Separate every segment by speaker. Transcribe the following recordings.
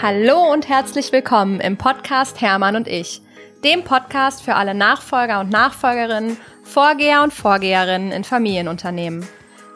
Speaker 1: Hallo und herzlich willkommen im Podcast Hermann und ich, dem Podcast für alle Nachfolger und Nachfolgerinnen, Vorgeher und Vorgeherinnen in Familienunternehmen.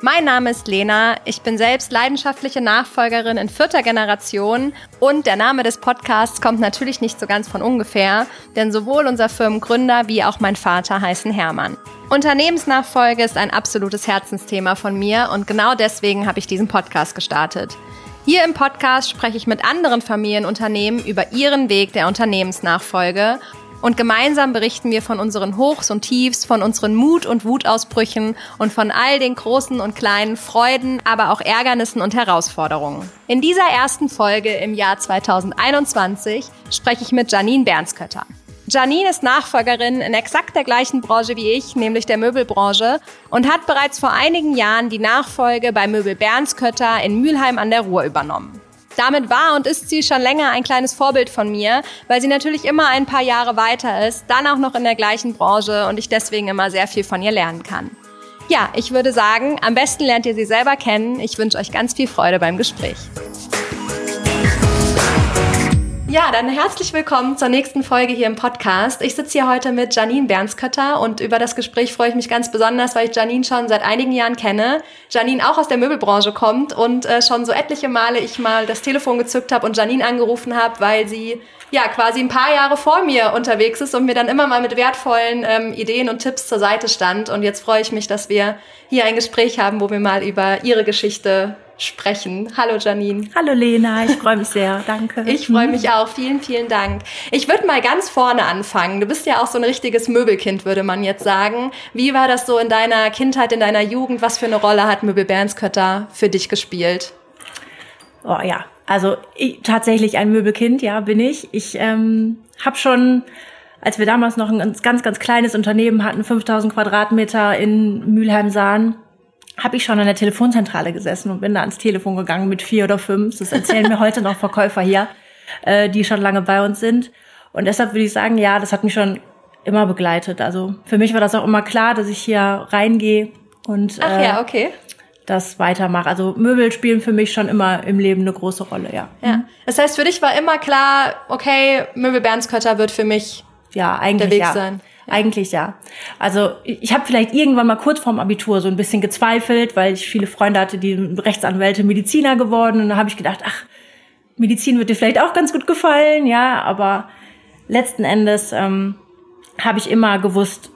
Speaker 1: Mein Name ist Lena, ich bin selbst leidenschaftliche Nachfolgerin in vierter Generation und der Name des Podcasts kommt natürlich nicht so ganz von ungefähr, denn sowohl unser Firmengründer wie auch mein Vater heißen Hermann. Unternehmensnachfolge ist ein absolutes Herzensthema von mir und genau deswegen habe ich diesen Podcast gestartet. Hier im Podcast spreche ich mit anderen Familienunternehmen über ihren Weg der Unternehmensnachfolge und gemeinsam berichten wir von unseren Hochs und Tiefs, von unseren Mut- und Wutausbrüchen und von all den großen und kleinen Freuden, aber auch Ärgernissen und Herausforderungen. In dieser ersten Folge im Jahr 2021 spreche ich mit Janine Bernskötter. Janine ist Nachfolgerin in exakt der gleichen Branche wie ich, nämlich der Möbelbranche, und hat bereits vor einigen Jahren die Nachfolge bei Möbel Bernskötter in Mülheim an der Ruhr übernommen. Damit war und ist sie schon länger ein kleines Vorbild von mir, weil sie natürlich immer ein paar Jahre weiter ist, dann auch noch in der gleichen Branche und ich deswegen immer sehr viel von ihr lernen kann. Ja, ich würde sagen, am besten lernt ihr sie selber kennen. Ich wünsche euch ganz viel Freude beim Gespräch. Ja, dann herzlich willkommen zur nächsten Folge hier im Podcast. Ich sitze hier heute mit Janine Bernskötter und über das Gespräch freue ich mich ganz besonders, weil ich Janine schon seit einigen Jahren kenne. Janine auch aus der Möbelbranche kommt und äh, schon so etliche Male ich mal das Telefon gezückt habe und Janine angerufen habe, weil sie ja quasi ein paar Jahre vor mir unterwegs ist und mir dann immer mal mit wertvollen ähm, Ideen und Tipps zur Seite stand. Und jetzt freue ich mich, dass wir hier ein Gespräch haben, wo wir mal über ihre Geschichte sprechen. Hallo Janine.
Speaker 2: Hallo Lena, ich freue mich sehr. Danke.
Speaker 1: Ich freue mich auch. Vielen, vielen Dank. Ich würde mal ganz vorne anfangen. Du bist ja auch so ein richtiges Möbelkind, würde man jetzt sagen. Wie war das so in deiner Kindheit, in deiner Jugend? Was für eine Rolle hat Möbel Bernskötter für dich gespielt?
Speaker 2: Oh ja, also ich, tatsächlich ein Möbelkind, ja, bin ich. Ich ähm, habe schon als wir damals noch ein ganz, ganz kleines Unternehmen hatten, 5000 Quadratmeter in Mülheim-Sahn, habe ich schon an der Telefonzentrale gesessen und bin da ans Telefon gegangen mit vier oder fünf. Das erzählen mir heute noch Verkäufer hier, äh, die schon lange bei uns sind. Und deshalb würde ich sagen, ja, das hat mich schon immer begleitet. Also für mich war das auch immer klar, dass ich hier reingehe und
Speaker 1: Ach äh, ja, okay.
Speaker 2: Das weitermache. Also Möbel spielen für mich schon immer im Leben eine große Rolle, ja.
Speaker 1: Ja. Das heißt, für dich war immer klar, okay, Möbel Bernskötter wird für mich
Speaker 2: ja, eigentlich der Weg ja. sein. Eigentlich ja. Also ich habe vielleicht irgendwann mal kurz vorm Abitur so ein bisschen gezweifelt, weil ich viele Freunde hatte, die Rechtsanwälte, Mediziner geworden. Und da habe ich gedacht, ach, Medizin wird dir vielleicht auch ganz gut gefallen, ja. Aber letzten Endes ähm, habe ich immer gewusst,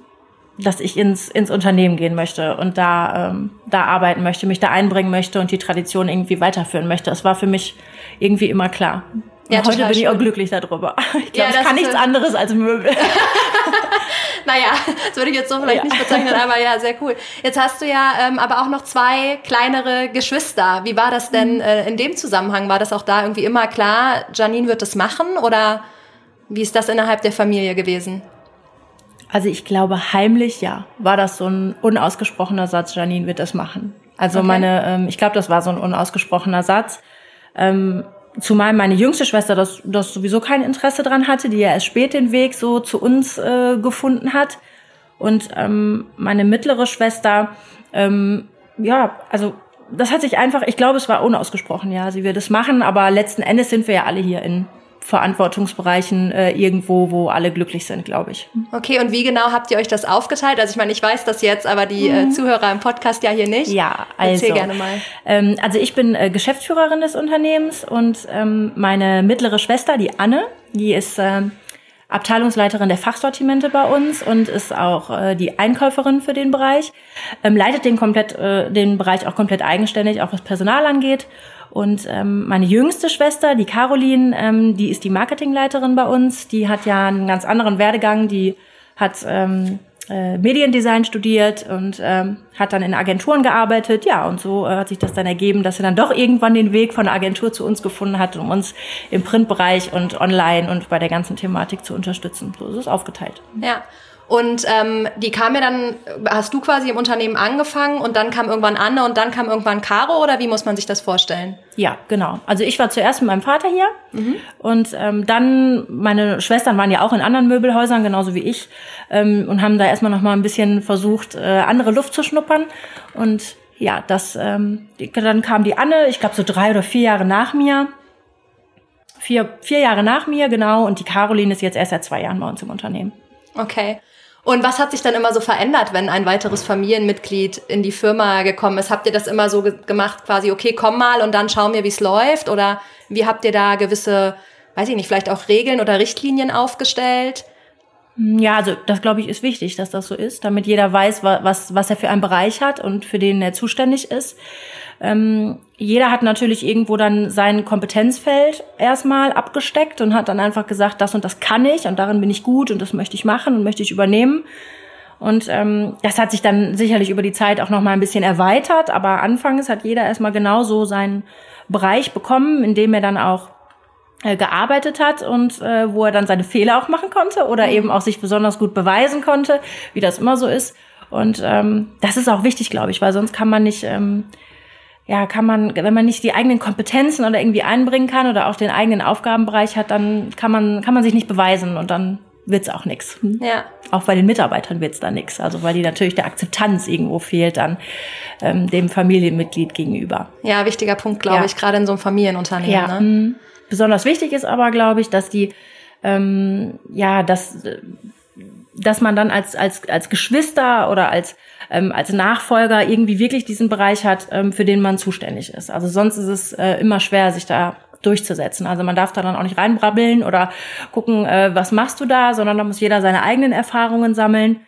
Speaker 2: dass ich ins, ins Unternehmen gehen möchte und da, ähm, da arbeiten möchte, mich da einbringen möchte und die Tradition irgendwie weiterführen möchte. Das war für mich irgendwie immer klar. Ja, heute bin ich auch glücklich darüber. Ich glaube, ja, ich kann nichts anderes als Möbel.
Speaker 1: naja, das würde ich jetzt so vielleicht ja. nicht bezeichnen, aber ja, sehr cool. Jetzt hast du ja ähm, aber auch noch zwei kleinere Geschwister. Wie war das denn mhm. äh, in dem Zusammenhang? War das auch da irgendwie immer klar, Janine wird das machen oder wie ist das innerhalb der Familie gewesen?
Speaker 2: Also ich glaube, heimlich ja, war das so ein unausgesprochener Satz, Janine wird das machen. Also okay. meine, ähm, ich glaube, das war so ein unausgesprochener Satz. Ähm, Zumal meine jüngste Schwester das, das sowieso kein Interesse dran hatte, die ja erst spät den Weg so zu uns äh, gefunden hat. Und ähm, meine mittlere Schwester, ähm, ja, also das hat sich einfach, ich glaube, es war unausgesprochen, ja, sie wird es machen, aber letzten Endes sind wir ja alle hier in Verantwortungsbereichen äh, irgendwo, wo alle glücklich sind, glaube ich.
Speaker 1: Okay, und wie genau habt ihr euch das aufgeteilt? Also ich meine, ich weiß das jetzt, aber die äh, mhm. Zuhörer im Podcast ja hier nicht.
Speaker 2: Ja, also. Erzähl
Speaker 1: gerne mal.
Speaker 2: Ähm, also ich bin äh, Geschäftsführerin des Unternehmens und ähm, meine mittlere Schwester, die Anne, die ist äh, Abteilungsleiterin der Fachsortimente bei uns und ist auch äh, die Einkäuferin für den Bereich, ähm, leitet den komplett äh, den Bereich auch komplett eigenständig, auch was Personal angeht und ähm, meine jüngste Schwester, die Caroline, ähm, die ist die Marketingleiterin bei uns. Die hat ja einen ganz anderen Werdegang. Die hat ähm, äh, Mediendesign studiert und ähm, hat dann in Agenturen gearbeitet. Ja, und so äh, hat sich das dann ergeben, dass sie dann doch irgendwann den Weg von der Agentur zu uns gefunden hat, um uns im Printbereich und online und bei der ganzen Thematik zu unterstützen. So ist es aufgeteilt.
Speaker 1: Ja. Und ähm, die kam ja dann, hast du quasi im Unternehmen angefangen und dann kam irgendwann Anne und dann kam irgendwann Caro oder wie muss man sich das vorstellen?
Speaker 2: Ja, genau. Also ich war zuerst mit meinem Vater hier mhm. und ähm, dann, meine Schwestern waren ja auch in anderen Möbelhäusern, genauso wie ich, ähm, und haben da erstmal nochmal ein bisschen versucht, äh, andere Luft zu schnuppern. Und ja, das, ähm, dann kam die Anne, ich glaube so drei oder vier Jahre nach mir vier, vier Jahre nach mir, genau. Und die Caroline ist jetzt erst seit zwei Jahren bei uns im Unternehmen.
Speaker 1: Okay. Und was hat sich dann immer so verändert, wenn ein weiteres Familienmitglied in die Firma gekommen ist? Habt ihr das immer so ge gemacht, quasi, okay, komm mal und dann schauen wir, wie es läuft? Oder wie habt ihr da gewisse, weiß ich nicht, vielleicht auch Regeln oder Richtlinien aufgestellt?
Speaker 2: Ja, also das glaube ich ist wichtig, dass das so ist, damit jeder weiß, was, was er für einen Bereich hat und für den er zuständig ist. Ähm, jeder hat natürlich irgendwo dann sein Kompetenzfeld erstmal abgesteckt und hat dann einfach gesagt, das und das kann ich und darin bin ich gut und das möchte ich machen und möchte ich übernehmen. Und ähm, das hat sich dann sicherlich über die Zeit auch noch mal ein bisschen erweitert, aber anfangs hat jeder erstmal genauso seinen Bereich bekommen, in dem er dann auch äh, gearbeitet hat und äh, wo er dann seine Fehler auch machen konnte oder mhm. eben auch sich besonders gut beweisen konnte, wie das immer so ist. Und ähm, das ist auch wichtig, glaube ich, weil sonst kann man nicht ähm, ja, kann man, wenn man nicht die eigenen Kompetenzen oder irgendwie einbringen kann oder auch den eigenen Aufgabenbereich hat, dann kann man, kann man sich nicht beweisen und dann wird's auch nix. Hm? Ja. Auch bei den Mitarbeitern wird's da nix. Also weil die natürlich der Akzeptanz irgendwo fehlt dann ähm, dem Familienmitglied gegenüber.
Speaker 1: Ja, wichtiger Punkt, glaube ja. ich, gerade in so einem Familienunternehmen. Ja. Ne?
Speaker 2: Hm. Besonders wichtig ist aber, glaube ich, dass die ähm, ja, dass dass man dann als als als Geschwister oder als ähm, als Nachfolger irgendwie wirklich diesen Bereich hat, ähm, für den man zuständig ist. Also sonst ist es äh, immer schwer, sich da durchzusetzen. Also man darf da dann auch nicht reinbrabbeln oder gucken, äh, was machst du da, sondern da muss jeder seine eigenen Erfahrungen sammeln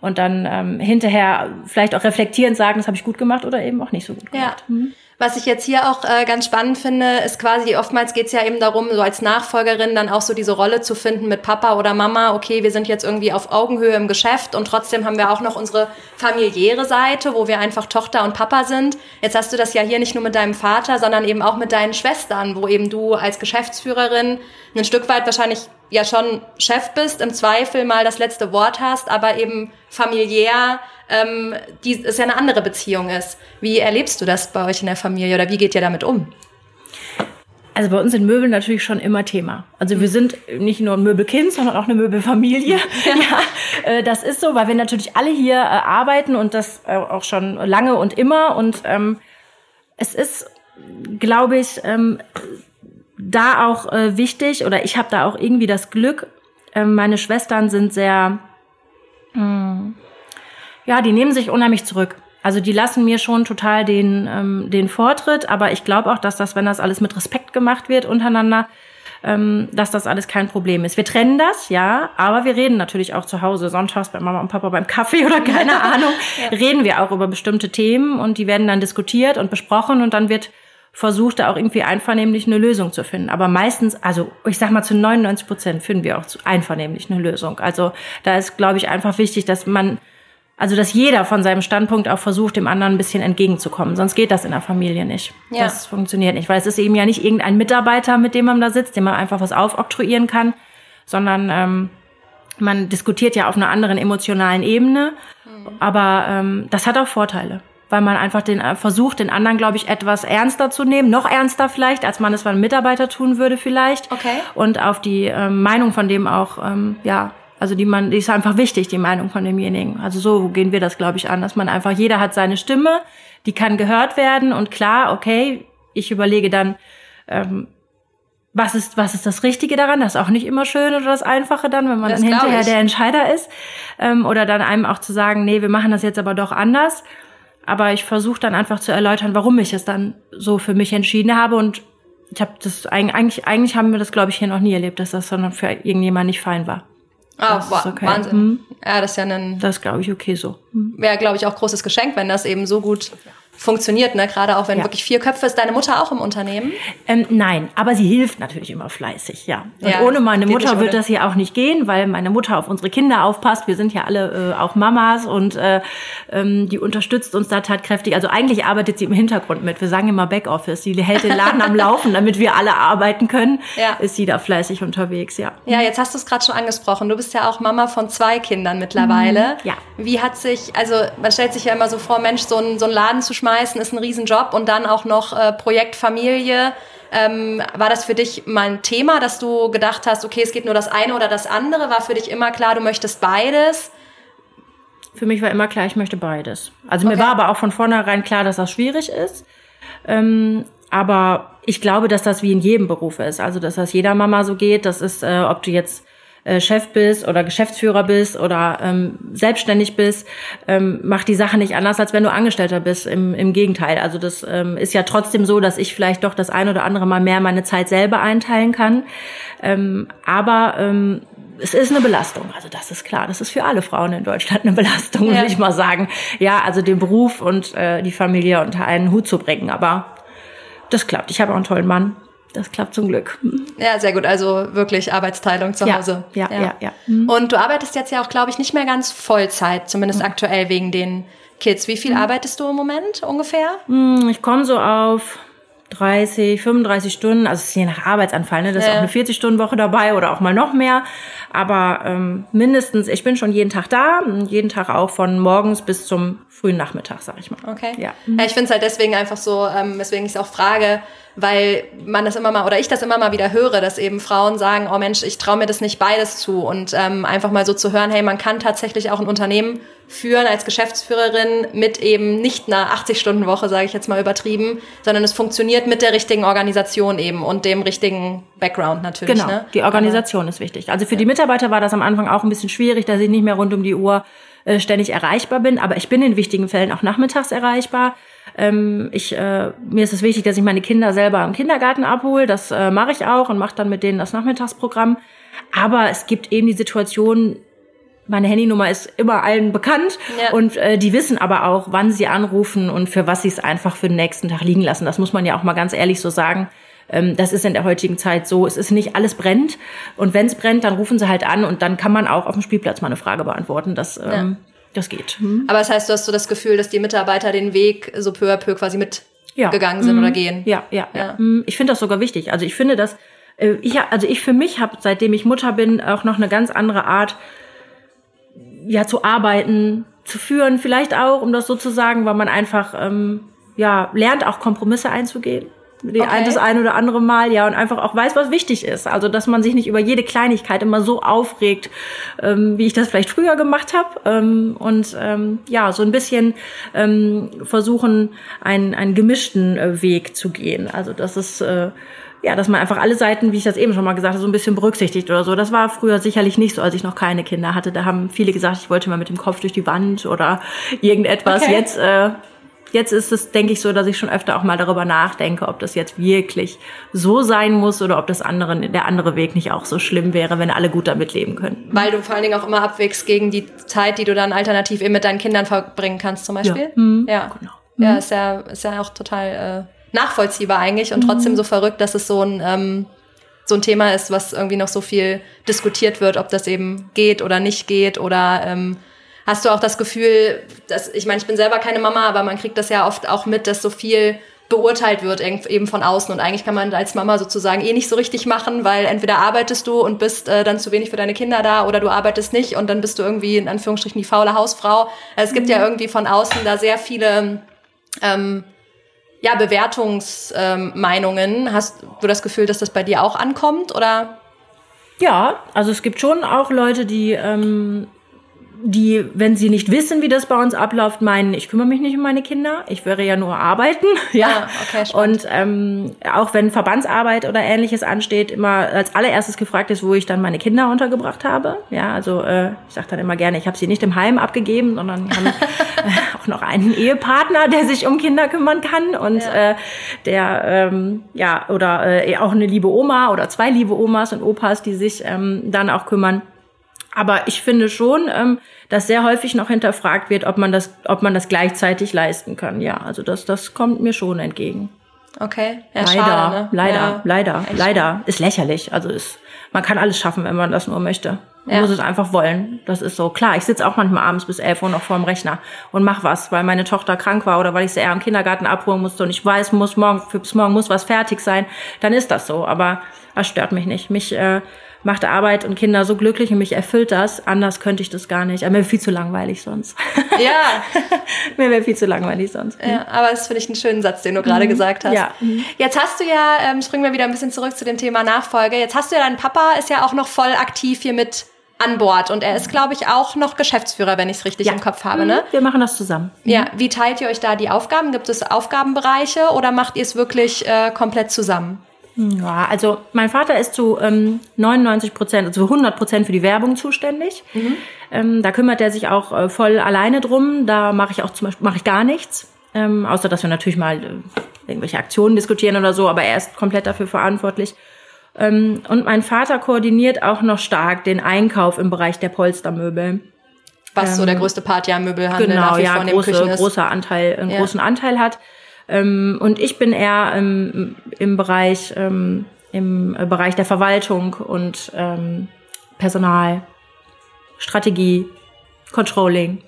Speaker 2: und dann ähm, hinterher vielleicht auch reflektierend sagen, das habe ich gut gemacht oder eben auch nicht so gut gemacht.
Speaker 1: Ja. Mhm. Was ich jetzt hier auch äh, ganz spannend finde, ist quasi, oftmals geht es ja eben darum, so als Nachfolgerin dann auch so diese Rolle zu finden mit Papa oder Mama. Okay, wir sind jetzt irgendwie auf Augenhöhe im Geschäft und trotzdem haben wir auch noch unsere familiäre Seite, wo wir einfach Tochter und Papa sind. Jetzt hast du das ja hier nicht nur mit deinem Vater, sondern eben auch mit deinen Schwestern, wo eben du als Geschäftsführerin ein Stück weit wahrscheinlich ja schon Chef bist, im Zweifel mal das letzte Wort hast, aber eben familiär ähm, die es ja eine andere Beziehung ist. Wie erlebst du das bei euch in der Familie oder wie geht ihr damit um?
Speaker 2: Also bei uns sind Möbel natürlich schon immer Thema. Also wir sind nicht nur ein Möbelkind, sondern auch eine Möbelfamilie. Ja, ja äh, das ist so, weil wir natürlich alle hier äh, arbeiten und das äh, auch schon lange und immer. Und ähm, es ist, glaube ich, ähm, da auch äh, wichtig oder ich habe da auch irgendwie das Glück. Äh, meine Schwestern sind sehr mh, hm, ja, die nehmen sich unheimlich zurück. Also die lassen mir schon total den, ähm, den Vortritt, aber ich glaube auch, dass das, wenn das alles mit Respekt gemacht wird untereinander, ähm, dass das alles kein Problem ist. Wir trennen das, ja, aber wir reden natürlich auch zu Hause, sonntags bei Mama und Papa beim Kaffee oder keine Ahnung, ja. reden wir auch über bestimmte Themen und die werden dann diskutiert und besprochen und dann wird versucht, da auch irgendwie einvernehmlich eine Lösung zu finden. Aber meistens, also ich sag mal zu 99 Prozent finden wir auch einvernehmlich eine Lösung. Also da ist, glaube ich, einfach wichtig, dass man also, dass jeder von seinem Standpunkt auch versucht, dem anderen ein bisschen entgegenzukommen. Sonst geht das in der Familie nicht. Ja. Das funktioniert nicht, weil es ist eben ja nicht irgendein Mitarbeiter, mit dem man da sitzt, dem man einfach was aufoktroyieren kann, sondern ähm, man diskutiert ja auf einer anderen emotionalen Ebene. Mhm. Aber ähm, das hat auch Vorteile, weil man einfach den äh, versucht, den anderen, glaube ich, etwas ernster zu nehmen, noch ernster vielleicht, als man es bei einem Mitarbeiter tun würde vielleicht.
Speaker 1: Okay.
Speaker 2: Und auf die ähm, Meinung von dem auch ähm, ja also die man, die ist einfach wichtig, die Meinung von demjenigen. Also so gehen wir das, glaube ich, an, dass man einfach, jeder hat seine Stimme, die kann gehört werden und klar, okay, ich überlege dann, ähm, was ist, was ist das Richtige daran? Das ist auch nicht immer schön oder das Einfache dann, wenn man das dann hinterher der Entscheider ist. Ähm, oder dann einem auch zu sagen, nee, wir machen das jetzt aber doch anders. Aber ich versuche dann einfach zu erläutern, warum ich es dann so für mich entschieden habe. Und ich habe das eigentlich, eigentlich haben wir das, glaube ich, hier noch nie erlebt, dass das sondern für irgendjemand nicht fein war.
Speaker 1: Ah, das okay. Wahnsinn. Hm. Ja, das ist ja ein.
Speaker 2: Das glaube ich okay so.
Speaker 1: Hm. Wäre, glaube ich, auch großes Geschenk, wenn das eben so gut funktioniert, ne? Gerade auch wenn ja. wirklich vier Köpfe ist. Deine Mutter auch im Unternehmen?
Speaker 2: Ähm, nein, aber sie hilft natürlich immer fleißig, ja. Und ja, ohne meine Mutter wird das hier auch nicht gehen, weil meine Mutter auf unsere Kinder aufpasst. Wir sind ja alle äh, auch Mamas und äh, ähm, die unterstützt uns da tatkräftig. Also eigentlich arbeitet sie im Hintergrund mit. Wir sagen immer Backoffice. Sie hält den Laden am Laufen, damit wir alle arbeiten können. Ja. Ist sie da fleißig unterwegs, ja.
Speaker 1: Ja, jetzt hast du es gerade schon angesprochen. Du bist ja auch Mama von zwei Kindern mittlerweile.
Speaker 2: Mhm, ja.
Speaker 1: Wie hat sich, also man stellt sich ja immer so vor, Mensch, so einen, so einen Laden zu schmeißen, schmeißen, ist ein Riesenjob und dann auch noch äh, Projekt Familie. Ähm, war das für dich mal ein Thema, dass du gedacht hast, okay, es geht nur das eine oder das andere? War für dich immer klar, du möchtest beides?
Speaker 2: Für mich war immer klar, ich möchte beides. Also okay. mir war aber auch von vornherein klar, dass das schwierig ist. Ähm, aber ich glaube, dass das wie in jedem Beruf ist. Also, dass das jeder Mama so geht. Das ist, äh, ob du jetzt äh, Chef bist oder Geschäftsführer bist oder ähm, selbstständig bist, ähm, macht die Sache nicht anders, als wenn du Angestellter bist. Im, im Gegenteil. Also das ähm, ist ja trotzdem so, dass ich vielleicht doch das ein oder andere Mal mehr meine Zeit selber einteilen kann. Ähm, aber ähm, es ist eine Belastung. Also das ist klar. Das ist für alle Frauen in Deutschland eine Belastung, ja. würde ich mal sagen. Ja, also den Beruf und äh, die Familie unter einen Hut zu bringen. Aber das klappt. Ich habe auch einen tollen Mann das klappt zum Glück.
Speaker 1: Ja, sehr gut. Also wirklich Arbeitsteilung zu Hause.
Speaker 2: Ja, ja, ja. ja,
Speaker 1: ja. Und du arbeitest jetzt ja auch, glaube ich, nicht mehr ganz Vollzeit, zumindest mhm. aktuell wegen den Kids. Wie viel mhm. arbeitest du im Moment ungefähr?
Speaker 2: Mhm, ich komme so auf 30, 35 Stunden, also es ist je nach Arbeitsanfall, ne? Da ist ja. auch eine 40-Stunden-Woche dabei oder auch mal noch mehr. Aber ähm, mindestens, ich bin schon jeden Tag da, jeden Tag auch von morgens bis zum frühen Nachmittag, sag ich mal.
Speaker 1: Okay. Ja, ja ich finde es halt deswegen einfach so, ähm, weswegen ich es auch frage, weil man das immer mal oder ich das immer mal wieder höre, dass eben Frauen sagen, oh Mensch, ich traue mir das nicht beides zu und ähm, einfach mal so zu hören, hey, man kann tatsächlich auch ein Unternehmen führen als Geschäftsführerin mit eben nicht einer 80-Stunden-Woche, sage ich jetzt mal übertrieben, sondern es funktioniert mit der richtigen Organisation eben und dem richtigen Background natürlich.
Speaker 2: Genau,
Speaker 1: ne?
Speaker 2: die Organisation Aber, ist wichtig. Also für ja. die Mitarbeiter war das am Anfang auch ein bisschen schwierig, dass ich nicht mehr rund um die Uhr äh, ständig erreichbar bin, aber ich bin in wichtigen Fällen auch nachmittags erreichbar. Ähm, ich, äh, mir ist es wichtig, dass ich meine Kinder selber im Kindergarten abhole. Das äh, mache ich auch und mache dann mit denen das Nachmittagsprogramm. Aber es gibt eben die Situation, meine Handynummer ist immer allen bekannt ja. und äh, die wissen aber auch, wann sie anrufen und für was sie es einfach für den nächsten Tag liegen lassen. Das muss man ja auch mal ganz ehrlich so sagen. Ähm, das ist in der heutigen Zeit so. Es ist nicht alles brennt und wenn es brennt, dann rufen sie halt an und dann kann man auch auf dem Spielplatz mal eine Frage beantworten. Das ähm, ja. Das geht.
Speaker 1: Hm. Aber das heißt, du hast so das Gefühl, dass die Mitarbeiter den Weg so peu à peu quasi mitgegangen ja. sind mhm. oder gehen.
Speaker 2: Ja, ja, ja. ja. Hm. Ich finde das sogar wichtig. Also ich finde, dass äh, ich, also ich für mich habe, seitdem ich Mutter bin, auch noch eine ganz andere Art, ja, zu arbeiten, zu führen, vielleicht auch, um das so zu sagen, weil man einfach ähm, ja lernt, auch Kompromisse einzugehen die okay. ein, das ein oder andere Mal, ja, und einfach auch weiß, was wichtig ist. Also, dass man sich nicht über jede Kleinigkeit immer so aufregt, ähm, wie ich das vielleicht früher gemacht habe. Ähm, und ähm, ja, so ein bisschen ähm, versuchen, einen, einen gemischten äh, Weg zu gehen. Also, das ist äh, ja, dass man einfach alle Seiten, wie ich das eben schon mal gesagt habe, so ein bisschen berücksichtigt oder so. Das war früher sicherlich nicht so, als ich noch keine Kinder hatte. Da haben viele gesagt, ich wollte mal mit dem Kopf durch die Wand oder irgendetwas. Okay. Jetzt äh, jetzt ist es, denke ich, so, dass ich schon öfter auch mal darüber nachdenke, ob das jetzt wirklich so sein muss oder ob das andere, der andere Weg nicht auch so schlimm wäre, wenn alle gut damit leben können.
Speaker 1: Weil du vor allen Dingen auch immer abwägst gegen die Zeit, die du dann alternativ eben mit deinen Kindern verbringen kannst, zum Beispiel. Ja,
Speaker 2: mhm. ja. genau.
Speaker 1: Ja, mhm. ist ja, ist ja auch total äh, nachvollziehbar eigentlich und mhm. trotzdem so verrückt, dass es so ein, ähm, so ein Thema ist, was irgendwie noch so viel diskutiert wird, ob das eben geht oder nicht geht oder ähm, Hast du auch das Gefühl, dass, ich meine, ich bin selber keine Mama, aber man kriegt das ja oft auch mit, dass so viel beurteilt wird eben von außen und eigentlich kann man als Mama sozusagen eh nicht so richtig machen, weil entweder arbeitest du und bist äh, dann zu wenig für deine Kinder da oder du arbeitest nicht und dann bist du irgendwie in Anführungsstrichen die faule Hausfrau. Also es gibt mhm. ja irgendwie von außen da sehr viele ähm, ja, Bewertungsmeinungen. Ähm, Hast du das Gefühl, dass das bei dir auch ankommt oder?
Speaker 2: Ja, also es gibt schon auch Leute, die ähm, die, wenn sie nicht wissen, wie das bei uns abläuft, meinen, ich kümmere mich nicht um meine Kinder, ich wäre ja nur arbeiten. ja,
Speaker 1: ah, okay,
Speaker 2: spannend. Und ähm, auch wenn Verbandsarbeit oder ähnliches ansteht, immer als allererstes gefragt ist, wo ich dann meine Kinder untergebracht habe. Ja, also äh, ich sage dann immer gerne, ich habe sie nicht im Heim abgegeben, sondern haben äh, auch noch einen Ehepartner, der sich um Kinder kümmern kann und ja. äh, der ähm, ja oder äh, auch eine liebe Oma oder zwei liebe Omas und Opas, die sich ähm, dann auch kümmern. Aber ich finde schon, ähm, dass sehr häufig noch hinterfragt wird, ob man das, ob man das gleichzeitig leisten kann. Ja, also das, das kommt mir schon entgegen.
Speaker 1: Okay, ja,
Speaker 2: leider,
Speaker 1: schade, ne?
Speaker 2: leider, ja, leider, leider. Ist lächerlich. Also ist, man kann alles schaffen, wenn man das nur möchte. Man ja. muss es einfach wollen. Das ist so. Klar, ich sitze auch manchmal abends bis elf Uhr noch vorm Rechner und mach was, weil meine Tochter krank war oder weil ich sie eher im Kindergarten abholen musste und ich weiß, muss morgen, bis morgen muss was fertig sein. Dann ist das so. Aber das stört mich nicht. Mich äh, macht Arbeit und Kinder so glücklich und mich erfüllt das. Anders könnte ich das gar nicht. Aber mir wäre viel zu langweilig sonst.
Speaker 1: Ja.
Speaker 2: mir wäre viel zu langweilig sonst.
Speaker 1: Ja, aber das finde ich einen schönen Satz, den du gerade mhm. gesagt hast.
Speaker 2: Ja. Mhm.
Speaker 1: Jetzt hast du ja, ähm, springen wir wieder ein bisschen zurück zu dem Thema Nachfolge. Jetzt hast du ja dein Papa ist ja auch noch voll aktiv hier mit an Bord. Und er ist, glaube ich, auch noch Geschäftsführer, wenn ich es richtig
Speaker 2: Ja.
Speaker 1: im Kopf habe. Ne?
Speaker 2: Mhm, Wir machen das zusammen.
Speaker 1: Ja, wie teilt ihr euch da die Aufgaben? Gibt es Aufgabenbereiche oder macht ihr es wirklich äh, komplett zusammen?
Speaker 2: Ja, also mein Vater ist zu ähm, 99 Prozent, also zu 100 Prozent für die Werbung zuständig. Ähm, da kümmert er sich auch äh, voll alleine drum. Da mache ich auch zum Beispiel mache ich gar nichts, ähm, außer dass wir natürlich mal äh, irgendwelche Aktionen diskutieren oder so. Aber er ist komplett dafür verantwortlich. Ähm, und mein Vater koordiniert auch noch stark den Einkauf im Bereich der Polstermöbel.
Speaker 1: Was so der größte Part ja Möbelhandel
Speaker 2: genau,
Speaker 1: nach wie
Speaker 2: ja,
Speaker 1: vor in
Speaker 2: große, großer Anteil, einen
Speaker 1: Ja.
Speaker 2: großen Anteil hat. Ähm, und ich bin eher ähm, im Bereich, ähm, im äh, Bereich der Verwaltung und ähm, Personal, Strategie, Controlling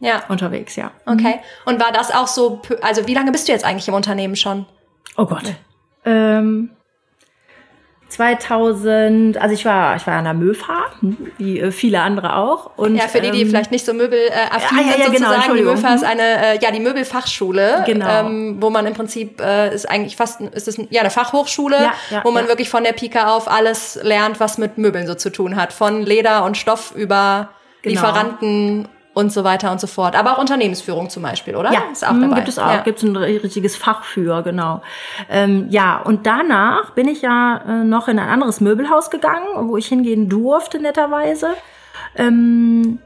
Speaker 1: Ja,
Speaker 2: unterwegs, ja.
Speaker 1: okay. Und war das auch so, also wie lange bist du jetzt eigentlich im Unternehmen schon?
Speaker 2: Oh Gott. Ähm, 2000, also ich war, ich war an der MÖFA, wie äh, viele andere auch. Und,
Speaker 1: Ja, für die, die
Speaker 2: ähm,
Speaker 1: vielleicht nicht so möbelaffin
Speaker 2: ja, ja,
Speaker 1: sind
Speaker 2: ja, genau,
Speaker 1: sozusagen. die
Speaker 2: Entschuldigung.
Speaker 1: Möfa ist eine, äh, ja, die Möbelfachschule,
Speaker 2: Genau.
Speaker 1: ähm, wo man im Prinzip, äh, ist eigentlich fast, ist es ja eine Fachhochschule,
Speaker 2: Ja,
Speaker 1: wo man wirklich von der Pike auf alles lernt, was mit Möbeln so zu tun hat. Von Leder und Stoff über
Speaker 2: Genau.
Speaker 1: Lieferanten und so weiter und so fort. Aber auch Unternehmensführung zum Beispiel, oder?
Speaker 2: Ja,
Speaker 1: ist auch
Speaker 2: mm,
Speaker 1: dabei.
Speaker 2: gibt es auch,
Speaker 1: Ja.
Speaker 2: gibt es ein richtiges Fach für, genau. Ähm, ja, und danach bin ich ja äh, noch in ein anderes Möbelhaus gegangen, wo ich hingehen durfte, netterweise. Ähm,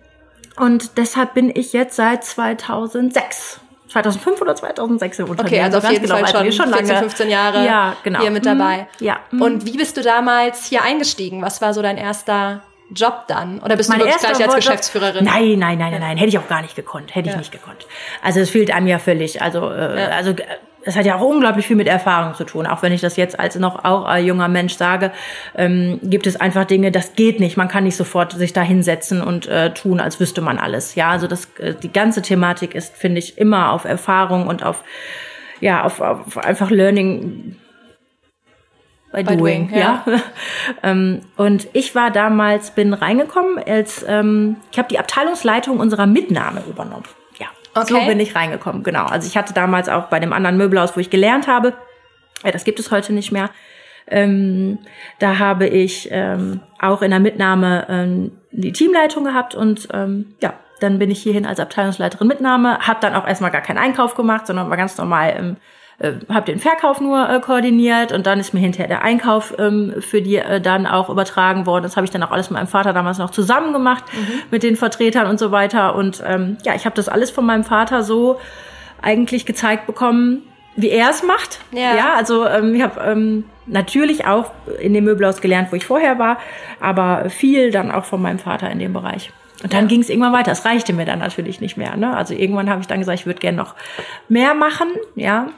Speaker 2: und deshalb bin ich jetzt seit 2006. 2005 oder 2006 im Unternehmen.
Speaker 1: Okay, also auf jeden
Speaker 2: genau,
Speaker 1: Fall
Speaker 2: ich
Speaker 1: schon, 14, 15 Jahre
Speaker 2: ja, genau.
Speaker 1: hier mit dabei.
Speaker 2: Ja. mm.
Speaker 1: Und wie bist du damals hier eingestiegen? Was war so dein erster Job dann? Oder bist du
Speaker 2: Mein
Speaker 1: wirklich gleich als Geschäftsführerin?
Speaker 2: Nein, nein, nein, nein, nein, hätte ich auch gar nicht gekonnt, hätte ich nicht gekonnt. Also es fehlt einem ja völlig. Also, äh, also äh, es hat ja auch unglaublich viel mit Erfahrung zu tun. Auch wenn ich das jetzt als noch auch ein junger Mensch sage, ähm, gibt es einfach Dinge, das geht nicht. Man kann nicht sofort sich da hinsetzen und äh, tun, als wüsste man alles. Ja, also das, äh, die ganze Thematik ist, finde ich, immer auf Erfahrung und auf ja, auf, auf einfach Learning by,
Speaker 1: By
Speaker 2: doing,
Speaker 1: doing,
Speaker 2: ja. ähm, und ich war damals, bin reingekommen, als ähm, ich habe die Abteilungsleitung unserer Mitnahme übernommen. Ja, so
Speaker 1: Okay.
Speaker 2: bin ich reingekommen, genau. Also ich hatte damals auch bei dem anderen Möbelhaus, wo ich gelernt habe, äh, das gibt es heute nicht mehr. Ähm, da habe ich ähm, auch in der Mitnahme ähm, die Teamleitung gehabt und ähm, ja, dann bin ich hierhin als Abteilungsleiterin Mitnahme, habe dann auch erstmal gar keinen Einkauf gemacht, sondern war ganz normal, ähm, äh, habe den Verkauf nur äh, koordiniert und dann ist mir hinterher der Einkauf ähm, für die äh, dann auch übertragen worden. Das habe ich dann auch alles mit meinem Vater damals noch zusammen gemacht mit den Vertretern und so weiter und ähm, ja, ich habe das alles von meinem Vater so eigentlich gezeigt bekommen, wie er es macht.
Speaker 1: Ja.
Speaker 2: ja also ähm, ich habe ähm, natürlich auch in dem Möbelhaus gelernt, wo ich vorher war, aber viel dann auch von meinem Vater in dem Bereich. Und dann ging es irgendwann weiter. Es reichte mir dann natürlich nicht mehr. Ne? Also irgendwann habe ich dann gesagt, ich würde gerne noch mehr machen, ja.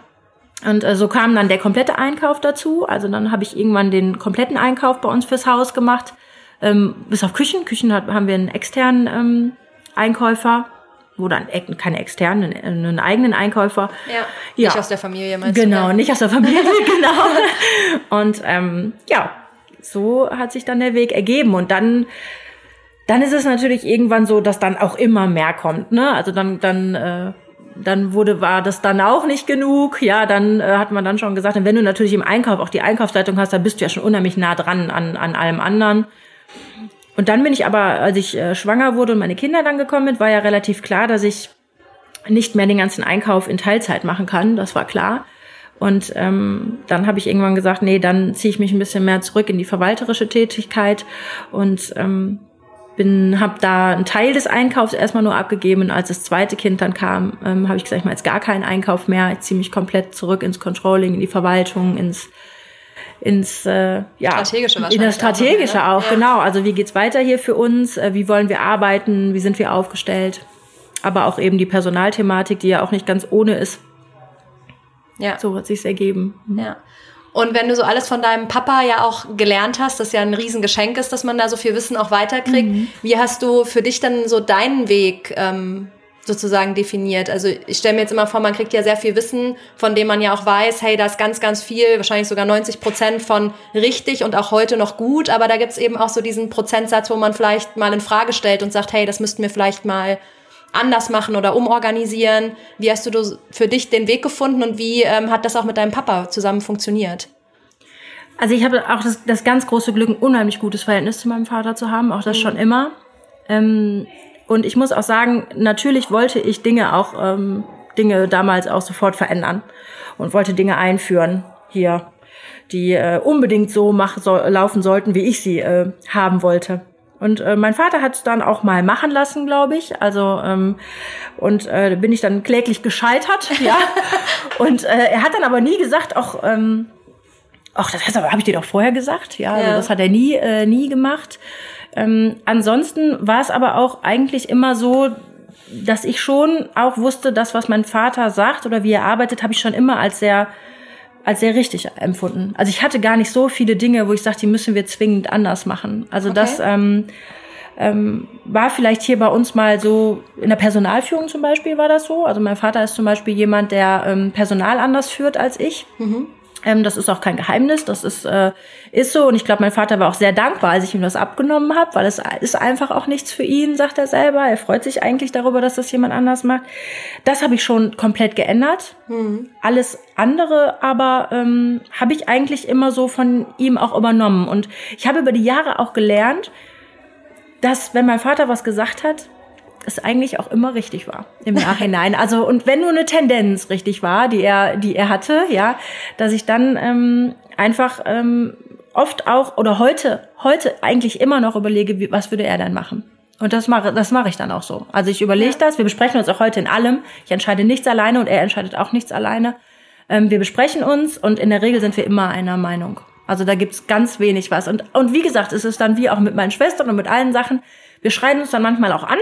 Speaker 2: Und äh, so kam dann der komplette Einkauf dazu. Also dann habe ich irgendwann den kompletten Einkauf bei uns fürs Haus gemacht. Ähm, bis auf Küchen. Küchen hat, haben wir einen externen ähm, Einkäufer. Ex- keine externen, einen, einen eigenen Einkäufer.
Speaker 1: Ja.
Speaker 2: Ja.
Speaker 1: Nicht aus der Familie, meinst
Speaker 2: Genau,
Speaker 1: du?
Speaker 2: nicht aus der Familie, genau. Und ähm, ja, so hat sich dann der Weg ergeben. Und dann, dann ist es natürlich irgendwann so, dass dann auch immer mehr kommt. Ne? Also dann, dann, äh, dann wurde, war das dann auch nicht genug. Ja, dann äh, hat man dann schon gesagt, wenn du natürlich im Einkauf auch die Einkaufsleitung hast, dann bist du ja schon unheimlich nah dran an, an allem anderen. Und dann bin ich aber, als ich äh, schwanger wurde und meine Kinder dann gekommen sind, war ja relativ klar, dass ich nicht mehr den ganzen Einkauf in Teilzeit machen kann. Das war klar. Und ähm, dann habe ich irgendwann gesagt, nee, dann ziehe ich mich ein bisschen mehr zurück in die verwalterische Tätigkeit und ähm, bin habe da einen Teil des Einkaufs erstmal nur abgegeben und als das zweite Kind dann kam, ähm, habe ich gesagt, ich mache jetzt gar keinen Einkauf mehr, ich ziehe mich komplett zurück ins Controlling, in die Verwaltung, ins ins äh, ja
Speaker 1: Strategische
Speaker 2: in das Strategische
Speaker 1: auch ne?
Speaker 2: auch,
Speaker 1: Ja.
Speaker 2: genau. Also wie geht's weiter hier für uns? Äh, Wie wollen wir arbeiten? Wie sind wir aufgestellt? Aber auch eben die Personalthematik, die ja auch nicht ganz ohne ist.
Speaker 1: Ja.
Speaker 2: So hat sich's ergeben.
Speaker 1: Ja. Und wenn du so alles von deinem Papa ja auch gelernt hast, das ja ein Riesengeschenk ist, dass man da so viel Wissen auch weiterkriegt,
Speaker 2: Mhm.
Speaker 1: wie hast du für dich dann so deinen Weg ähm, sozusagen definiert? Also ich stelle mir jetzt immer vor, man kriegt ja sehr viel Wissen, von dem man ja auch weiß, hey, da ist ganz, ganz viel, wahrscheinlich sogar 90 Prozent von richtig und auch heute noch gut, aber da gibt's eben auch so diesen Prozentsatz, wo man vielleicht mal in Frage stellt und sagt, hey, das müssten wir vielleicht mal anders machen oder umorganisieren. Wie hast du für dich den Weg gefunden und wie ähm, hat das auch mit deinem Papa zusammen funktioniert?
Speaker 2: Also ich habe auch das, das ganz große Glück, ein unheimlich gutes Verhältnis zu meinem Vater zu haben, auch das mhm. schon immer. Ähm, und ich muss auch sagen, natürlich wollte ich Dinge auch, ähm, Dinge damals auch sofort verändern und wollte Dinge einführen hier, die äh, unbedingt so mach, so, laufen sollten, wie ich sie äh, haben wollte. Und äh, mein Vater hat es dann auch mal machen lassen, glaube ich. Also ähm, und äh, bin ich dann kläglich gescheitert, ja. und äh, er hat dann aber nie gesagt, auch ähm, ach, das heißt, habe ich dir doch vorher gesagt, ja. Also das hat er nie äh, nie gemacht. Ähm, ansonsten war es aber auch eigentlich immer so, dass ich schon auch wusste, das, was mein Vater sagt oder wie er arbeitet, habe ich schon immer als sehr als sehr richtig empfunden. Also ich hatte gar nicht so viele Dinge, wo ich sagte, die müssen wir zwingend anders machen. Also okay. das ähm, ähm, war vielleicht hier bei uns mal so, in der Personalführung zum Beispiel war das so. Also mein Vater ist zum Beispiel jemand, der ähm, Personal anders führt als ich. Mhm. Ähm, das ist auch kein Geheimnis, das ist, äh, ist so. Und ich glaube, mein Vater war auch sehr dankbar, als ich ihm das abgenommen habe, weil es ist einfach auch nichts für ihn, sagt er selber. Er freut sich eigentlich darüber, dass das jemand anders macht. Das habe ich schon komplett geändert. Mhm. Alles andere aber ähm, habe ich eigentlich immer so von ihm auch übernommen. Und ich habe über die Jahre auch gelernt, dass wenn mein Vater was gesagt hat, es eigentlich auch immer richtig war im Nachhinein. Also und wenn nur eine Tendenz richtig war, die er, die er hatte, ja, dass ich dann ähm, einfach ähm, oft auch oder heute, heute eigentlich immer noch überlege, wie, was würde er dann machen. Und das mache, das mache ich dann auch so. Also ich überlege das. Wir besprechen uns auch heute in allem. Ich entscheide nichts alleine und er entscheidet auch nichts alleine. Ähm, wir besprechen uns und in der Regel sind wir immer einer Meinung. Also da gibt's ganz wenig was. Und, und wie gesagt, es ist dann wie auch mit meinen Schwestern und mit allen Sachen. Wir schreien uns dann manchmal auch an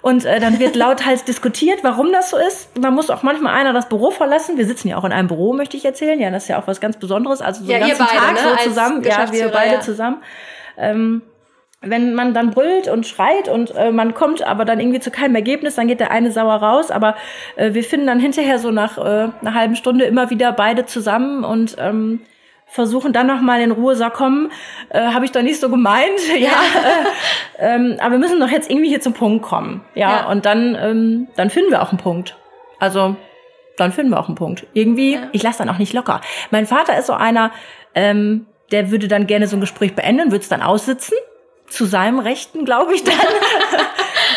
Speaker 2: und äh, dann wird lauthals diskutiert, warum das so ist. Dann muss auch manchmal einer das Büro verlassen. Wir sitzen ja auch in einem Büro, möchte ich erzählen. Ja, das ist ja auch was ganz Besonderes. Also so ja, den ganzen beide, Tag ne? so zusammen. Ja, wir beide ja. zusammen. Ähm, wenn man dann brüllt und schreit und äh, man kommt aber dann irgendwie zu keinem Ergebnis, dann geht der eine sauer raus. Aber äh, wir finden dann hinterher so nach äh, einer halben Stunde immer wieder beide zusammen und ähm, versuchen dann noch mal in Ruhe sagen, komm, äh, habe ich doch nicht so gemeint, ja, äh, ähm, aber wir müssen doch jetzt irgendwie hier zum Punkt kommen, ja, ja. und dann ähm, dann finden wir auch einen Punkt. Also dann finden wir auch einen Punkt. Irgendwie, ja. ich lasse dann auch nicht locker. Mein Vater ist so einer, ähm, der würde dann gerne so ein Gespräch beenden, würde es dann aussitzen zu seinem Rechten, glaube ich dann.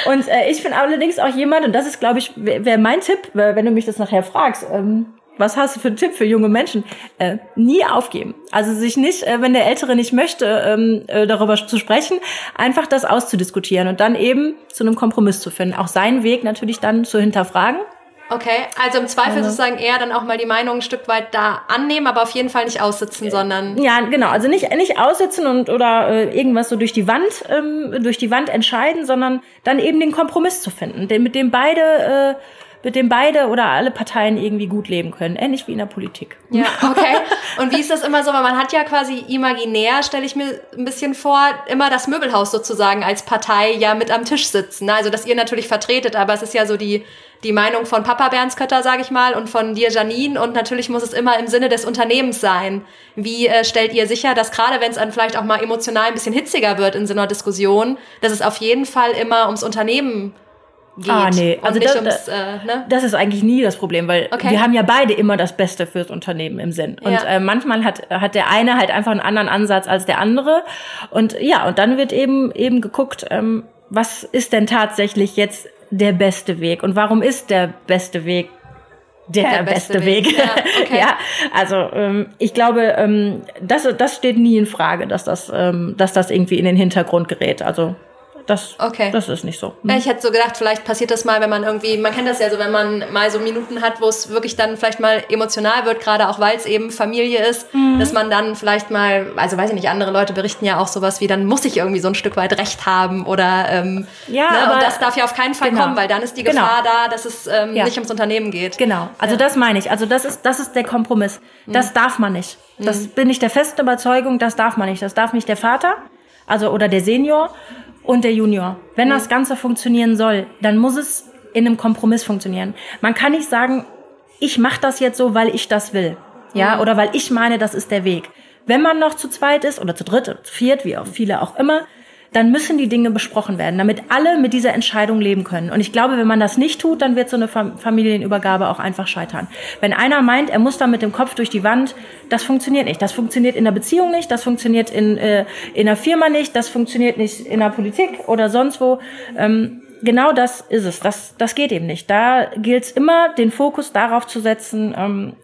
Speaker 2: und äh, ich bin allerdings auch jemand, und das ist, glaube ich, wäre mein Tipp, wenn du mich das nachher fragst. Ähm, was hast du für einen Tipp für junge Menschen? Äh, nie aufgeben. Also sich nicht, äh, wenn der Ältere nicht möchte, ähm, äh, darüber zu sprechen, einfach das auszudiskutieren und dann eben zu einem Kompromiss zu finden. Auch seinen Weg natürlich dann zu hinterfragen.
Speaker 1: Okay, also im Zweifel also. sozusagen eher dann auch mal die Meinung ein Stück weit da annehmen, aber auf jeden Fall nicht aussitzen, sondern
Speaker 2: ja genau, also nicht nicht aussitzen und oder äh, irgendwas so durch die Wand ähm, durch die Wand entscheiden, sondern dann eben den Kompromiss zu finden, den mit dem beide äh, mit dem beide oder alle Parteien irgendwie gut leben können. Ähnlich wie in der Politik.
Speaker 1: Ja, okay. Und wie ist das immer so? Weil man hat ja quasi imaginär, stelle ich mir ein bisschen vor, immer das Möbelhaus sozusagen als Partei ja mit am Tisch sitzen. Also, dass ihr natürlich vertretet, aber es ist ja so die, die Meinung von Papa Bernskötter, sage ich mal, und von dir, Janine. Und natürlich muss es immer im Sinne des Unternehmens sein. Wie äh, stellt ihr sicher, dass gerade wenn es dann vielleicht auch mal emotional ein bisschen hitziger wird in so einer Diskussion, dass es auf jeden Fall immer ums Unternehmen geht.
Speaker 2: Ah, nee. Also das, ums, äh, ne? das ist eigentlich nie das Problem, weil okay. wir haben ja beide immer das Beste fürs Unternehmen im Sinn. Und ja. äh, manchmal hat, hat der eine halt einfach einen anderen Ansatz als der andere. Und ja, und dann wird eben, eben geguckt, ähm, was ist denn tatsächlich jetzt der beste Weg? Und warum ist der beste Weg der, der beste, beste, Weg. Weg. Ja, okay. ja, also ähm, ich glaube, ähm, das, das steht nie in Frage, dass das, ähm, dass das irgendwie in den Hintergrund gerät. Also das, okay. das ist nicht so.
Speaker 1: Hm. Ich hätte so gedacht, vielleicht passiert das mal, wenn man irgendwie, man kennt das ja so, wenn man mal so Minuten hat, wo es wirklich dann vielleicht mal emotional wird, gerade auch weil es eben Familie ist, mhm. dass man dann vielleicht mal, also weiß ich nicht, andere Leute berichten ja auch sowas wie, dann muss ich irgendwie so ein Stück weit Recht haben oder ähm, ja, ne, aber und das darf ja auf keinen Fall genau. kommen, weil dann ist die genau. Gefahr genau. da, dass es ähm, ja. nicht ums Unternehmen geht.
Speaker 2: Genau, also ja. das meine ich. Also das ist, das ist der Kompromiss. Das mhm. darf man nicht. Das mhm. bin ich der festen Überzeugung, das darf man nicht. Das darf nicht der Vater, also oder der Senior und der Junior. Wenn mhm. das Ganze funktionieren soll, dann muss es in einem Kompromiss funktionieren. Man kann nicht sagen, ich mache das jetzt so, weil ich das will. Ja, mhm. oder weil ich meine, das ist der Weg. Wenn man noch zu zweit ist oder zu dritt oder zu viert, wie auch viele auch immer, dann müssen die Dinge besprochen werden, damit alle mit dieser Entscheidung leben können. Und ich glaube, wenn man das nicht tut, dann wird so eine Familienübergabe auch einfach scheitern. Wenn einer meint, er muss da mit dem Kopf durch die Wand, das funktioniert nicht. Das funktioniert in der Beziehung nicht, das funktioniert in, äh, in der Firma nicht, das funktioniert nicht in der Politik oder sonst wo. Ähm, genau das ist es. Das, das geht eben nicht. Da gilt es immer, den Fokus darauf zu setzen, ähm,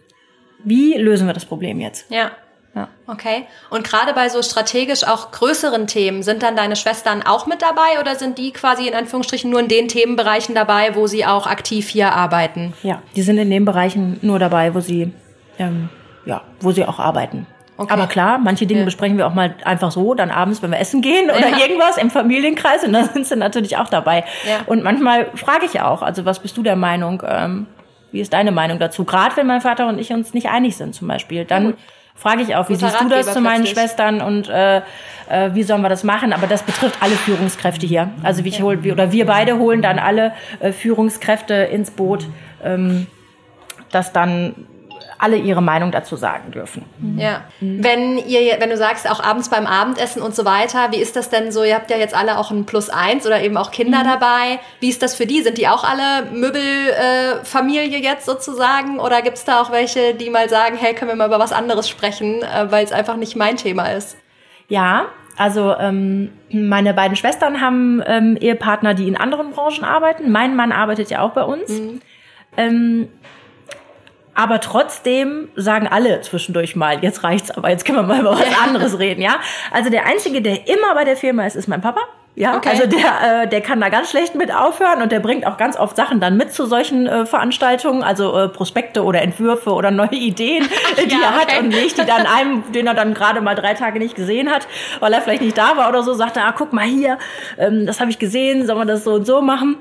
Speaker 2: wie lösen wir das Problem jetzt?
Speaker 1: Ja. Ja. Okay. Und gerade bei so strategisch auch größeren Themen, sind dann deine Schwestern auch mit dabei oder sind die quasi in Anführungsstrichen nur in den Themenbereichen dabei, wo sie auch aktiv hier arbeiten?
Speaker 2: Ja, die sind in den Bereichen nur dabei, wo sie, ähm, ja, wo sie auch arbeiten. Okay. Aber klar, manche Dinge ja. besprechen wir auch mal einfach so, dann abends, wenn wir essen gehen oder ja. irgendwas im Familienkreis und dann sind sie natürlich auch dabei. Ja. Und manchmal frage ich auch, also was bist du der Meinung? Ähm, wie ist deine Meinung dazu? Gerade wenn mein Vater und ich uns nicht einig sind zum Beispiel, dann frage ich auch, wie siehst du das zu meinen plötzlich. Schwestern und äh, äh, wie sollen wir das machen? Aber das betrifft alle Führungskräfte hier. Also wie ich hol, oder wir beide holen dann alle äh, Führungskräfte ins Boot, ähm, dass dann alle ihre Meinung dazu sagen dürfen.
Speaker 1: Ja. Wenn ihr, wenn du sagst, auch abends beim Abendessen und so weiter, wie ist das denn so? Ihr habt ja jetzt alle auch ein Plus eins oder eben auch Kinder mhm. dabei. Wie ist das für die? Sind die auch alle Möbelfamilie äh, jetzt sozusagen? Oder gibt es da auch welche, die mal sagen, hey, können wir mal über was anderes sprechen, äh, weil es einfach nicht mein Thema ist?
Speaker 2: Ja, also ähm, meine beiden Schwestern haben ähm, Ehepartner, die in anderen Branchen arbeiten. Mein Mann arbeitet ja auch bei uns. Mhm. Ähm, aber trotzdem sagen alle zwischendurch mal, jetzt reicht's, aber jetzt können wir mal über was anderes reden, ja? Also der einzige, der immer bei der Firma ist, ist mein Papa. Ja, okay. also der, äh, der kann da ganz schlecht mit aufhören und der bringt auch ganz oft Sachen dann mit zu solchen äh, Veranstaltungen, also äh, Prospekte oder Entwürfe oder neue Ideen, die ja, er hat und legt die dann einem, den er dann gerade mal drei Tage nicht gesehen hat, weil er vielleicht nicht da war oder so, sagt er, ah, guck mal hier, ähm, das habe ich gesehen, sollen wir das so und so machen?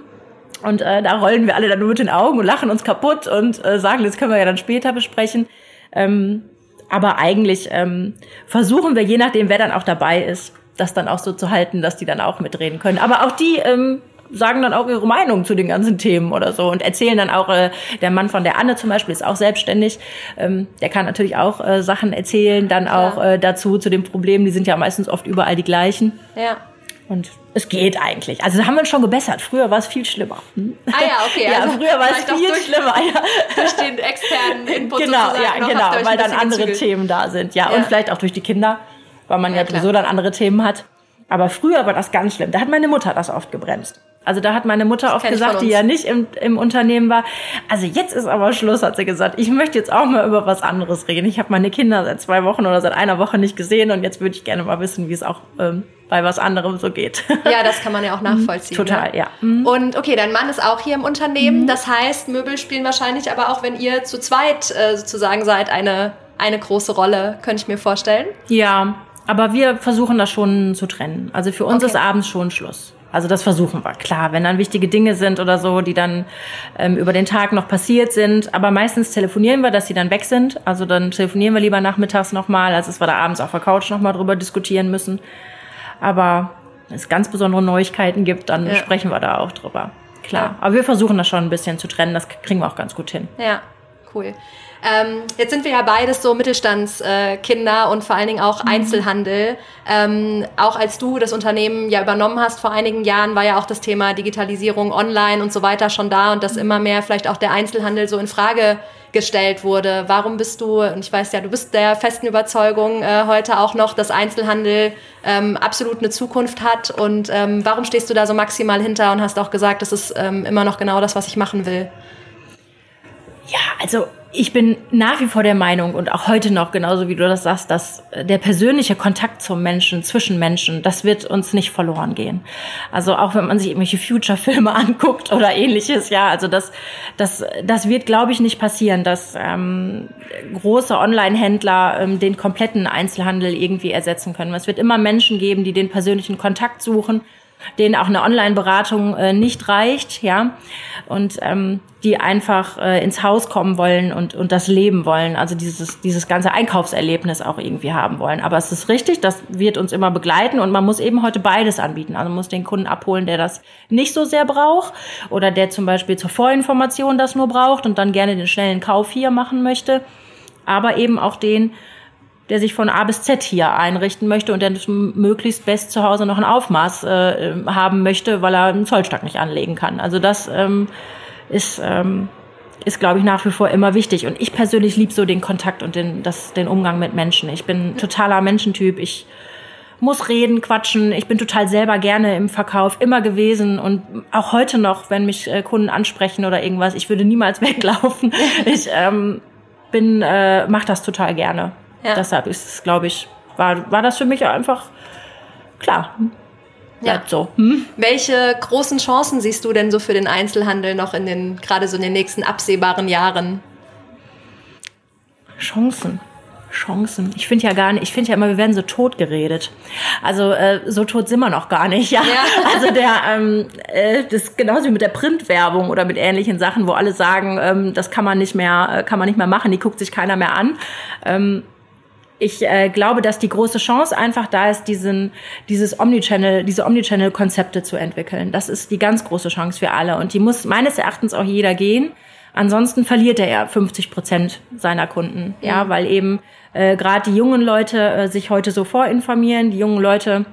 Speaker 2: Und äh, da rollen wir alle dann nur mit den Augen und lachen uns kaputt und äh, sagen, das können wir ja dann später besprechen. Ähm, aber eigentlich ähm, versuchen wir, je nachdem, wer dann auch dabei ist, das dann auch so zu halten, dass die dann auch mitreden können. Aber auch die ähm, sagen dann auch ihre Meinung zu den ganzen Themen oder so und erzählen dann auch, äh, der Mann von der Anne zum Beispiel ist auch selbstständig, ähm, der kann natürlich auch äh, Sachen erzählen, dann auch äh, dazu zu den Problemen, die sind ja meistens oft überall die gleichen.
Speaker 1: Ja.
Speaker 2: Und es geht eigentlich. Also da haben wir uns schon gebessert. Früher war es viel schlimmer.
Speaker 1: Hm? Ah ja, okay.
Speaker 2: ja, also früher war es viel durch, schlimmer. Ja.
Speaker 1: Durch den externen Input
Speaker 2: Genau, ja, genau, weil dann andere gezügelt. Themen da sind. Ja, ja, und vielleicht auch durch die Kinder, weil man ja, ja sowieso dann andere Themen hat. Aber früher war das ganz schlimm. Da hat meine Mutter das oft gebremst. Also da hat meine Mutter oft gesagt, die ja nicht im, im Unternehmen war. Also jetzt ist aber Schluss, hat sie gesagt. Ich möchte jetzt auch mal über was anderes reden. Ich habe meine Kinder seit zwei Wochen oder seit einer Woche nicht gesehen und jetzt würde ich gerne mal wissen, wie es auch ähm, bei was anderem so geht.
Speaker 1: Ja, das kann man ja auch nachvollziehen.
Speaker 2: Total, ne? ja.
Speaker 1: Mhm. Und okay, dein Mann ist auch hier im Unternehmen. Mhm. Das heißt, Möbel spielen wahrscheinlich aber auch, wenn ihr zu zweit äh, sozusagen seid, eine, eine große Rolle, könnte ich mir vorstellen.
Speaker 2: Ja, aber wir versuchen das schon zu trennen. Also für uns okay. ist abends schon Schluss. Also das versuchen wir. Klar, wenn dann wichtige Dinge sind oder so, die dann ähm, über den Tag noch passiert sind. Aber meistens telefonieren wir, dass sie dann weg sind. Also dann telefonieren wir lieber nachmittags nochmal, als dass wir da abends auf der Couch nochmal drüber diskutieren müssen. Aber wenn es ganz besondere Neuigkeiten gibt, dann ja. sprechen wir da auch drüber. Klar. Ja. Aber wir versuchen das schon ein bisschen zu trennen. Das kriegen wir auch ganz gut hin.
Speaker 1: Ja, cool. Ähm, jetzt sind wir ja beides so Mittelstandskinder äh, und vor allen Dingen auch mhm. Einzelhandel. Ähm, auch als du das Unternehmen ja übernommen hast vor einigen Jahren, war ja auch das Thema Digitalisierung online und so weiter schon da und dass mhm. immer mehr vielleicht auch der Einzelhandel so in Frage gestellt wurde. Warum bist du, und ich weiß ja, du bist der festen Überzeugung äh, heute auch noch, dass Einzelhandel ähm, absolut eine Zukunft hat und ähm, warum stehst du da so maximal hinter und hast auch gesagt, das ist ähm, immer noch genau das, was ich machen will?
Speaker 2: Ja, also ich bin nach wie vor der Meinung und auch heute noch, genauso wie du das sagst, dass der persönliche Kontakt zum Menschen, zwischen Menschen, das wird uns nicht verloren gehen. Also auch wenn man sich irgendwelche Future-Filme anguckt oder ähnliches, ja, also das, das, das wird, glaube ich, nicht passieren, dass ähm, große Online-Händler ähm, den kompletten Einzelhandel irgendwie ersetzen können. Es wird immer Menschen geben, die den persönlichen Kontakt suchen denen auch eine Online-Beratung äh, nicht reicht, ja, und ähm, die einfach äh, ins Haus kommen wollen und, und das leben wollen, also dieses, dieses ganze Einkaufserlebnis auch irgendwie haben wollen. Aber es ist richtig, das wird uns immer begleiten und man muss eben heute beides anbieten. Also man muss den Kunden abholen, der das nicht so sehr braucht oder der zum Beispiel zur Vorinformation das nur braucht und dann gerne den schnellen Kauf hier machen möchte, aber eben auch den, der sich von A bis Z hier einrichten möchte und der möglichst best zu Hause noch ein Aufmaß äh, haben möchte, weil er einen Zollstock nicht anlegen kann. Also das ähm, ist, ähm, ist glaube ich, nach wie vor immer wichtig. Und ich persönlich liebe so den Kontakt und den, das, den Umgang mit Menschen. Ich bin totaler Menschentyp. Ich muss reden, quatschen. Ich bin total selber gerne im Verkauf immer gewesen und auch heute noch, wenn mich äh, Kunden ansprechen oder irgendwas, ich würde niemals weglaufen. ich ähm, bin, äh, mach das total gerne. Ja. Deshalb ist es, glaube ich, war, war das für mich einfach klar.
Speaker 1: Ja. so. Hm? Welche großen Chancen siehst du denn so für den Einzelhandel noch in den, gerade so in den nächsten absehbaren Jahren?
Speaker 2: Chancen. Chancen. Ich finde ja gar nicht, ich finde ja immer, wir werden so tot geredet. Also äh, so tot sind wir noch gar nicht, ja. ja. Also der, ähm, äh, das ist genauso wie mit der Printwerbung oder mit ähnlichen Sachen, wo alle sagen, ähm, das kann man nicht mehr, äh, kann man nicht mehr machen, die guckt sich keiner mehr an. Ähm, ich äh, glaube, dass die große Chance einfach da ist, diesen, dieses Omnichannel, diese Omnichannel-Konzepte zu entwickeln. Das ist die ganz große Chance für alle. Und die muss meines Erachtens auch jeder gehen. Ansonsten verliert er ja 50 Prozent seiner Kunden, ja, ja weil eben äh, gerade die jungen Leute äh, sich heute so vorinformieren, die jungen Leute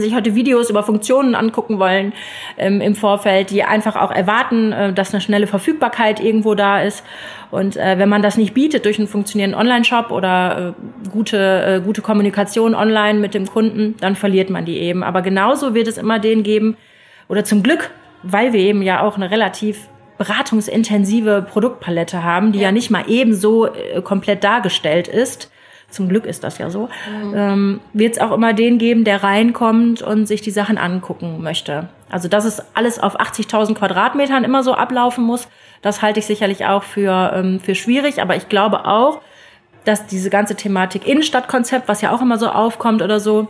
Speaker 2: sich heute Videos über Funktionen angucken wollen ähm, im Vorfeld, die einfach auch erwarten, äh, dass eine schnelle Verfügbarkeit irgendwo da ist. Und äh, wenn man das nicht bietet durch einen funktionierenden Online-Shop oder äh, gute, äh, gute Kommunikation online mit dem Kunden, dann verliert man die eben. Aber genauso wird es immer den geben, oder zum Glück, weil wir eben ja auch eine relativ beratungsintensive Produktpalette haben, die ja, ja nicht mal ebenso äh, komplett dargestellt ist, zum Glück ist das ja so, mhm. ähm, wird es auch immer den geben, der reinkommt und sich die Sachen angucken möchte. Also dass es alles auf 80.000 Quadratmetern immer so ablaufen muss, das halte ich sicherlich auch für, ähm, für schwierig. Aber ich glaube auch, dass diese ganze Thematik Innenstadtkonzept, was ja auch immer so aufkommt oder so,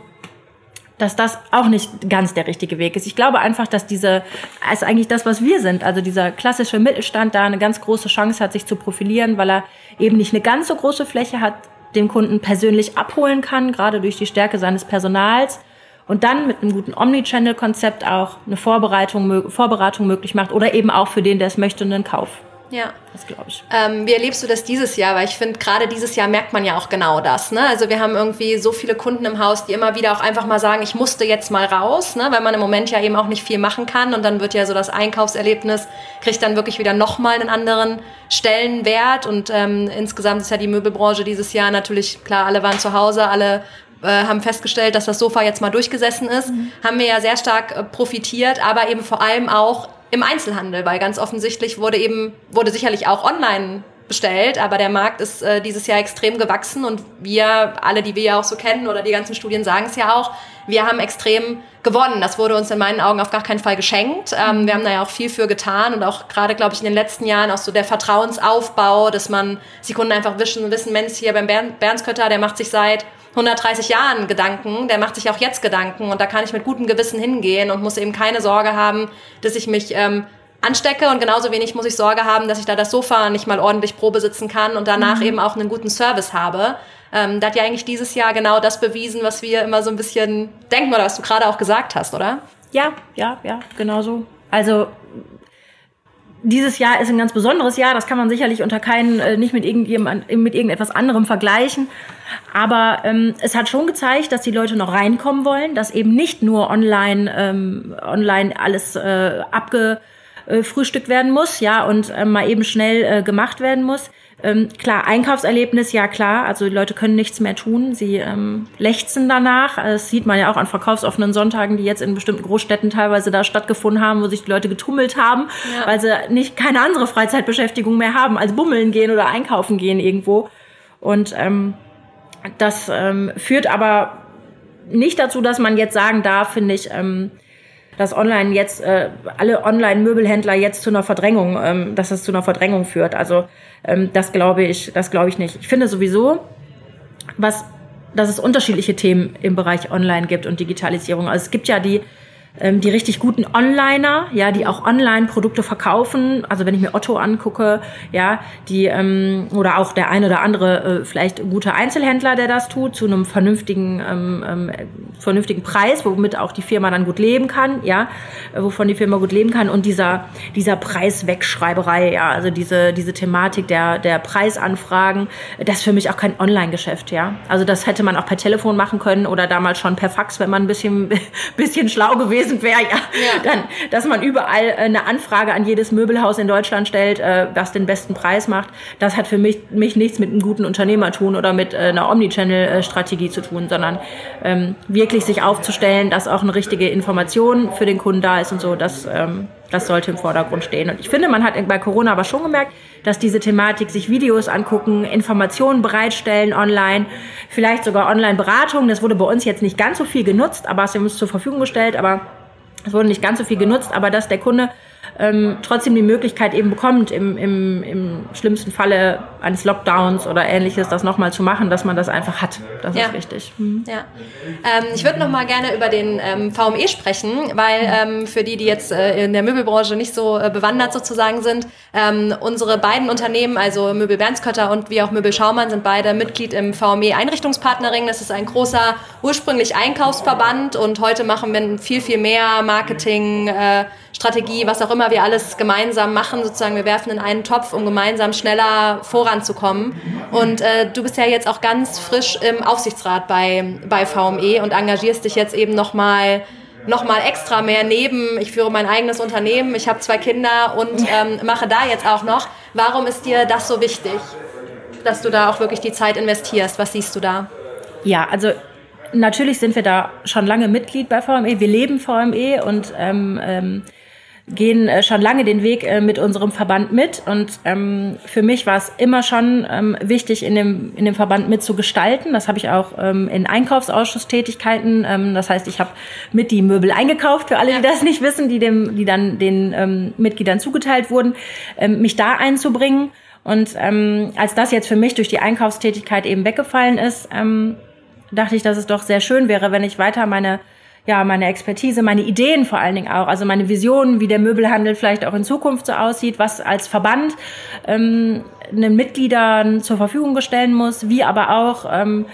Speaker 2: dass das auch nicht ganz der richtige Weg ist. Ich glaube einfach, dass diese, ist eigentlich das, was wir sind, also dieser klassische Mittelstand da eine ganz große Chance hat, sich zu profilieren, weil er eben nicht eine ganz so große Fläche hat, den Kunden persönlich abholen kann, gerade durch die Stärke seines Personals und dann mit einem guten Omnichannel-Konzept auch eine Vorbereitung, Vorberatung möglich macht oder eben auch für den, der es möchte, einen Kauf.
Speaker 1: Ja. Das glaube ich. Ähm, wie erlebst du das dieses Jahr? Weil ich finde, gerade dieses Jahr merkt man ja auch genau das. Ne? Also wir haben irgendwie so viele Kunden im Haus, die immer wieder auch einfach mal sagen, ich musste jetzt mal raus, ne? weil man im Moment ja eben auch nicht viel machen kann. Und dann wird ja so das Einkaufserlebnis, kriegt dann wirklich wieder nochmal einen anderen Stellenwert. Und ähm, insgesamt ist ja die Möbelbranche dieses Jahr natürlich, klar, alle waren zu Hause, alle äh, haben festgestellt, dass das Sofa jetzt mal durchgesessen ist, mhm. haben wir ja sehr stark äh, profitiert, aber eben vor allem auch im Einzelhandel, weil ganz offensichtlich wurde eben, wurde sicherlich auch online bestellt, aber der Markt ist äh, dieses Jahr extrem gewachsen und wir, alle, die wir ja auch so kennen oder die ganzen Studien sagen es ja auch, wir haben extrem gewonnen. Das wurde uns in meinen Augen auf gar keinen Fall geschenkt. Ähm, wir haben da ja auch viel für getan und auch gerade, glaube ich, in den letzten Jahren auch so der Vertrauensaufbau, dass man die Kunden einfach wissen, wissen Mensch, hier beim Bernskötter, der macht sich seit 130 Jahren Gedanken, der macht sich auch jetzt Gedanken und da kann ich mit gutem Gewissen hingehen und muss eben keine Sorge haben, dass ich mich ähm, anstecke und genauso wenig muss ich Sorge haben, dass ich da das Sofa nicht mal ordentlich Probe sitzen kann und danach mhm. eben auch einen guten Service habe. Ähm, da hat ja eigentlich dieses Jahr genau das bewiesen, was wir immer so ein bisschen denken oder was du gerade auch gesagt hast, oder?
Speaker 2: Ja, ja, ja, genau so. Also dieses Jahr ist ein ganz besonderes Jahr. Das kann man sicherlich unter keinen, äh, nicht mit, irgendjemand, mit irgendetwas anderem vergleichen. Aber ähm, es hat schon gezeigt, dass die Leute noch reinkommen wollen, dass eben nicht nur online, ähm, online alles äh, abgefrühstückt werden muss, ja, und äh, mal eben schnell äh, gemacht werden muss. Ähm, klar, Einkaufserlebnis, ja klar. Also die Leute können nichts mehr tun. Sie ähm, lechzen danach. Das sieht man ja auch an verkaufsoffenen Sonntagen, die jetzt in bestimmten Großstädten teilweise da stattgefunden haben, wo sich die Leute getummelt haben, ja. weil sie nicht keine andere Freizeitbeschäftigung mehr haben, als bummeln gehen oder einkaufen gehen irgendwo. Und ähm, das ähm, führt aber nicht dazu, dass man jetzt sagen darf, finde ich, ähm, dass online jetzt äh, alle Online-Möbelhändler jetzt zu einer Verdrängung, ähm, dass es zu einer Verdrängung führt. Also ähm, das glaube ich, das glaube ich nicht. Ich finde sowieso, was, dass es unterschiedliche Themen im Bereich Online gibt und Digitalisierung. Also es gibt ja die ähm, die richtig guten Onliner, ja, die auch online Produkte verkaufen. Also wenn ich mir Otto angucke, ja, die ähm, oder auch der ein oder andere äh, vielleicht gute Einzelhändler, der das tut, zu einem vernünftigen ähm, ähm, vernünftigen Preis, womit auch die Firma dann gut leben kann, ja, äh, wovon die Firma gut leben kann und dieser dieser Preiswegschreiberei, ja, also diese diese Thematik der der Preisanfragen, das ist für mich auch kein Online-Geschäft, ja. Also das hätte man auch per Telefon machen können oder damals schon per Fax, wenn man ein bisschen bisschen schlau gewesen gewesen wäre, ja, ja, dann, dass man überall äh, eine Anfrage an jedes Möbelhaus in Deutschland stellt, äh, das den besten Preis macht. Das hat für mich, mich nichts mit einem guten Unternehmer tun oder mit äh, einer Omnichannel-Strategie zu tun, sondern ähm, wirklich sich aufzustellen, dass auch eine richtige Information für den Kunden da ist und so, das, ähm, das sollte im Vordergrund stehen. Und ich finde, man hat bei Corona aber schon gemerkt, dass diese Thematik sich Videos angucken, Informationen bereitstellen online, vielleicht sogar Online-Beratung. Das wurde bei uns jetzt nicht ganz so viel genutzt, aber es ist uns zur Verfügung gestellt, aber es wurde nicht ganz so viel genutzt, aber dass der Kunde ähm, trotzdem die Möglichkeit eben bekommt, im, im, im schlimmsten Falle eines Lockdowns oder ähnliches das nochmal zu machen, dass man das einfach hat. Das ja. ist wichtig.
Speaker 1: Mhm. Ja. Ähm, ich würde nochmal gerne über den ähm, VME sprechen, weil ähm, für die, die jetzt äh, in der Möbelbranche nicht so äh, bewandert sozusagen sind, ähm, unsere beiden Unternehmen, also Möbel Bernskötter und wie auch Möbel Schaumann, sind beide Mitglied im VME Einrichtungspartnering. Das ist ein großer, ursprünglich Einkaufsverband und heute machen wir viel, viel mehr Marketing, äh, Strategie, was auch immer wir alles gemeinsam machen, sozusagen, wir werfen in einen Topf, um gemeinsam schneller voranzukommen. Und äh, du bist ja jetzt auch ganz frisch im Aufsichtsrat bei, bei VME und engagierst dich jetzt eben nochmal noch mal extra mehr neben, ich führe mein eigenes Unternehmen, ich habe zwei Kinder und ähm, mache da jetzt auch noch. Warum ist dir das so wichtig, dass du da auch wirklich die Zeit investierst? Was siehst du da?
Speaker 2: Ja, also natürlich sind wir da schon lange Mitglied bei VME. Wir leben VME und ähm, ähm, gehen äh, schon lange den Weg äh, mit unserem Verband mit. Und ähm, für mich war es immer schon ähm, wichtig, in dem, in dem Verband mitzugestalten. Das habe ich auch ähm, in Einkaufsausschusstätigkeiten. Ähm, das heißt, ich habe mit die Möbel eingekauft, für alle, die das nicht wissen, die, dem, die dann den ähm, Mitgliedern zugeteilt wurden, ähm, mich da einzubringen. Und ähm, als das jetzt für mich durch die Einkaufstätigkeit eben weggefallen ist, ähm, dachte ich, dass es doch sehr schön wäre, wenn ich weiter meine ja, meine Expertise, meine Ideen vor allen Dingen auch, also meine Visionen, wie der Möbelhandel vielleicht auch in Zukunft so aussieht, was als Verband ähm, den Mitgliedern zur Verfügung stellen muss, wie aber auch ähm,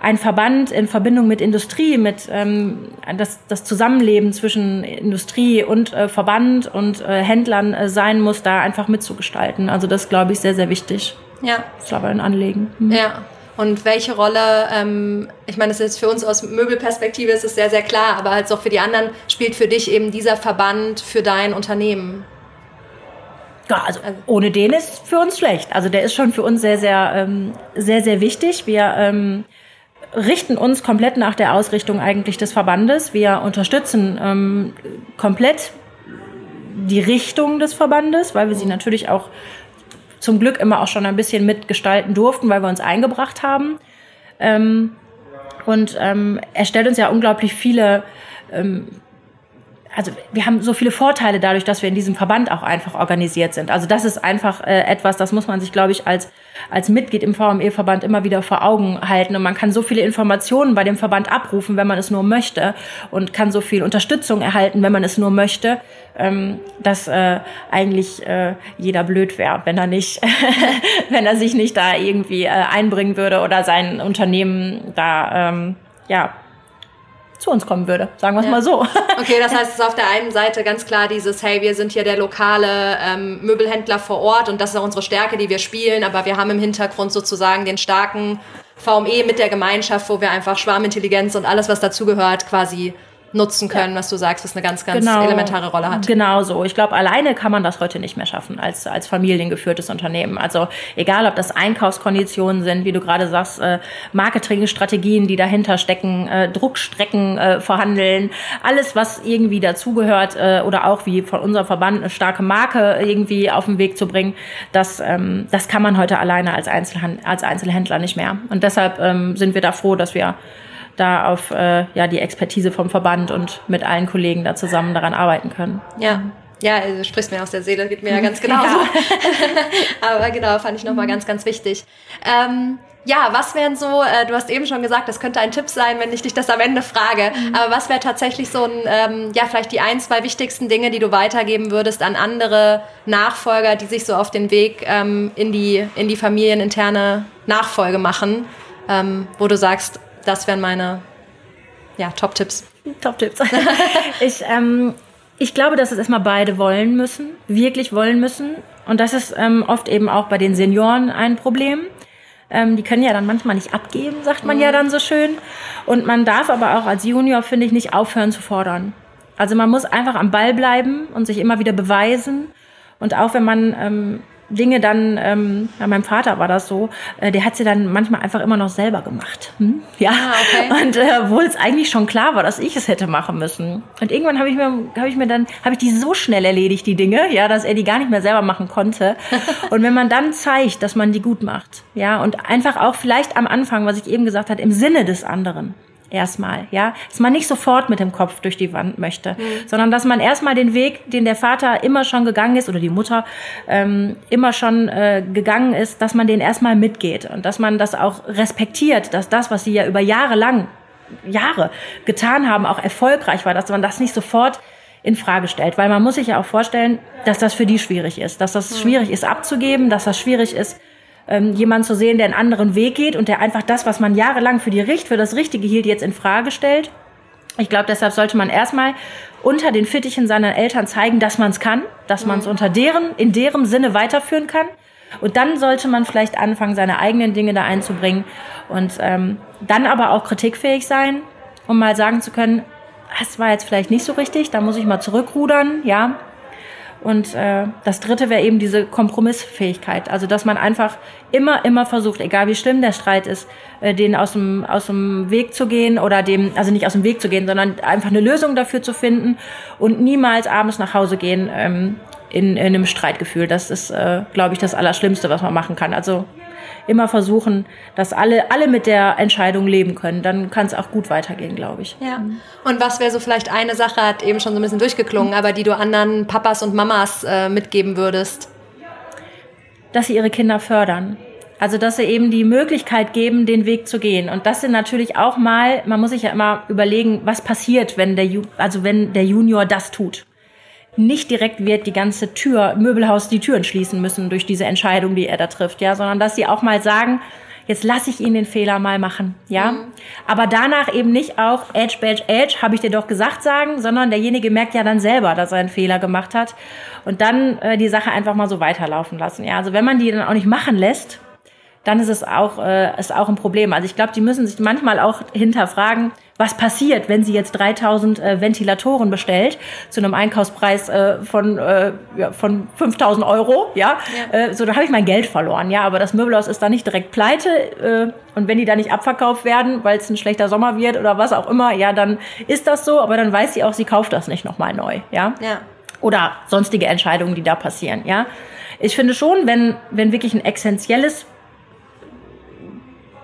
Speaker 2: ein Verband in Verbindung mit Industrie, mit ähm, das, das Zusammenleben zwischen Industrie und äh, Verband und äh, Händlern äh, sein muss, da einfach mitzugestalten. Also das glaube ich sehr, sehr wichtig. Ja. Das ist aber ein Anliegen.
Speaker 1: Mhm. Ja. Und welche Rolle, ähm, ich meine, das ist für uns aus Möbelperspektive ist es sehr, sehr klar, aber halt auch für die anderen spielt für dich eben dieser Verband für dein Unternehmen.
Speaker 2: Ja, also ohne den ist für uns schlecht. Also der ist schon für uns sehr, sehr, ähm, sehr, sehr wichtig. Wir ähm, richten uns komplett nach der Ausrichtung eigentlich des Verbandes. Wir unterstützen ähm, komplett die Richtung des Verbandes, weil wir sie natürlich auch zum Glück immer auch schon ein bisschen mitgestalten durften, weil wir uns eingebracht haben. Ähm, und ähm, er stellt uns ja unglaublich viele ähm, also wir haben so viele Vorteile dadurch, dass wir in diesem Verband auch einfach organisiert sind. Also das ist einfach äh, etwas, das muss man sich, glaube ich, als, als Mitglied im VME-Verband immer wieder vor Augen halten. Und man kann so viele Informationen bei dem Verband abrufen, wenn man es nur möchte und kann so viel Unterstützung erhalten, wenn man es nur möchte, ähm, dass äh, eigentlich äh, jeder blöd wäre, wenn er nicht, wenn er sich nicht da irgendwie äh, einbringen würde oder sein Unternehmen da ähm, ja zu uns kommen würde. Sagen wir es ja. mal so.
Speaker 1: Okay, das heißt, es ist auf der einen Seite ganz klar dieses, hey, wir sind hier der lokale ähm, Möbelhändler vor Ort und das ist auch unsere Stärke, die wir spielen, aber wir haben im Hintergrund sozusagen den starken VME mit der Gemeinschaft, wo wir einfach Schwarmintelligenz und alles, was dazugehört, quasi nutzen können, ja. was du sagst, was eine ganz, ganz genau, elementare Rolle hat.
Speaker 2: Genau so. Ich glaube, alleine kann man das heute nicht mehr schaffen als, als familiengeführtes Unternehmen. Also egal, ob das Einkaufskonditionen sind, wie du gerade sagst, äh, Marketingstrategien, die dahinter stecken, äh, Druckstrecken äh, verhandeln, alles, was irgendwie dazugehört äh, oder auch wie von unserem Verband eine starke Marke irgendwie auf den Weg zu bringen, das, ähm, das kann man heute alleine als, Einzelhand als Einzelhändler nicht mehr. Und deshalb ähm, sind wir da froh, dass wir da auf äh, ja, die Expertise vom Verband und mit allen Kollegen da zusammen daran arbeiten können.
Speaker 1: Ja. Ja, du sprichst mir aus der Seele, geht mir ja ganz genau so. Aber genau, fand ich nochmal ganz, ganz wichtig. Ähm, ja, was wären so, äh, du hast eben schon gesagt, das könnte ein Tipp sein, wenn ich dich das am Ende frage, mhm. aber was wäre tatsächlich so ein, ähm, ja, vielleicht die ein, zwei wichtigsten Dinge, die du weitergeben würdest an andere Nachfolger, die sich so auf den Weg ähm, in, die, in die familieninterne Nachfolge machen, ähm, wo du sagst, das wären meine ja, Top-Tipps.
Speaker 2: Top-Tipps. ich, ähm, ich glaube, dass es erstmal beide wollen müssen, wirklich wollen müssen. Und das ist ähm, oft eben auch bei den Senioren ein Problem. Ähm, die können ja dann manchmal nicht abgeben, sagt man mhm. ja dann so schön. Und man darf aber auch als Junior, finde ich, nicht aufhören zu fordern. Also man muss einfach am Ball bleiben und sich immer wieder beweisen. Und auch wenn man ähm, Dinge dann, ähm, bei meinem Vater war das so, äh, der hat sie dann manchmal einfach immer noch selber gemacht. Hm? Ja, ah, okay. und äh, obwohl es eigentlich schon klar war, dass ich es hätte machen müssen. Und irgendwann habe ich mir, habe ich mir dann, habe ich die so schnell erledigt, die Dinge, ja, dass er die gar nicht mehr selber machen konnte. und wenn man dann zeigt, dass man die gut macht, ja, und einfach auch vielleicht am Anfang, was ich eben gesagt habe, im Sinne des anderen, erstmal, ja, dass man nicht sofort mit dem Kopf durch die Wand möchte, mhm. sondern dass man erstmal den Weg, den der Vater immer schon gegangen ist oder die Mutter ähm, immer schon äh, gegangen ist, dass man den erstmal mitgeht und dass man das auch respektiert, dass das, was sie ja über Jahre lang, Jahre getan haben, auch erfolgreich war, dass man das nicht sofort in Frage stellt, weil man muss sich ja auch vorstellen, dass das für die schwierig ist, dass das mhm. schwierig ist abzugeben, dass das schwierig ist ähm, jemanden zu sehen, der einen anderen Weg geht und der einfach das, was man jahrelang für die Richt, für das Richtige hielt, jetzt in Frage stellt. Ich glaube, deshalb sollte man erstmal unter den Fittichen seiner Eltern zeigen, dass man es kann, dass man es mhm. unter deren, in deren Sinne weiterführen kann. Und dann sollte man vielleicht anfangen, seine eigenen Dinge da einzubringen und ähm, dann aber auch kritikfähig sein, um mal sagen zu können, das war jetzt vielleicht nicht so richtig, da muss ich mal zurückrudern, ja. Und äh, das Dritte wäre eben diese Kompromissfähigkeit. Also dass man einfach immer, immer versucht, egal wie schlimm der Streit ist, äh, den aus dem, aus dem Weg zu gehen oder dem, also nicht aus dem Weg zu gehen, sondern einfach eine Lösung dafür zu finden und niemals abends nach Hause gehen ähm, in, in einem Streitgefühl. Das ist, äh, glaube ich, das Allerschlimmste, was man machen kann. Also immer versuchen, dass alle, alle mit der Entscheidung leben können. Dann kann es auch gut weitergehen, glaube ich.
Speaker 1: Ja. Und was wäre so vielleicht eine Sache, hat eben schon so ein bisschen durchgeklungen, aber die du anderen Papas und Mamas äh, mitgeben würdest?
Speaker 2: Dass sie ihre Kinder fördern. Also, dass sie eben die Möglichkeit geben, den Weg zu gehen. Und das sind natürlich auch mal, man muss sich ja immer überlegen, was passiert, wenn der, also wenn der Junior das tut nicht direkt wird die ganze Tür, Möbelhaus die Türen schließen müssen durch diese Entscheidung, die er da trifft, ja, sondern dass sie auch mal sagen, jetzt lasse ich ihn den Fehler mal machen, ja. Mhm. Aber danach eben nicht auch Edge, Badge, Edge, habe ich dir doch gesagt sagen, sondern derjenige merkt ja dann selber, dass er einen Fehler gemacht hat und dann äh, die Sache einfach mal so weiterlaufen lassen, ja. Also wenn man die dann auch nicht machen lässt, dann ist es auch, äh, ist auch ein Problem. Also ich glaube, die müssen sich manchmal auch hinterfragen, was passiert, wenn sie jetzt 3000 äh, Ventilatoren bestellt zu einem Einkaufspreis äh, von, äh, ja, von 5000 Euro, ja, ja. Äh, so da habe ich mein Geld verloren, ja, aber das Möbelhaus ist da nicht direkt pleite äh, und wenn die da nicht abverkauft werden, weil es ein schlechter Sommer wird oder was auch immer, ja, dann ist das so, aber dann weiß sie auch, sie kauft das nicht nochmal neu, ja. ja. Oder sonstige Entscheidungen, die da passieren, ja. Ich finde schon, wenn, wenn wirklich ein essentielles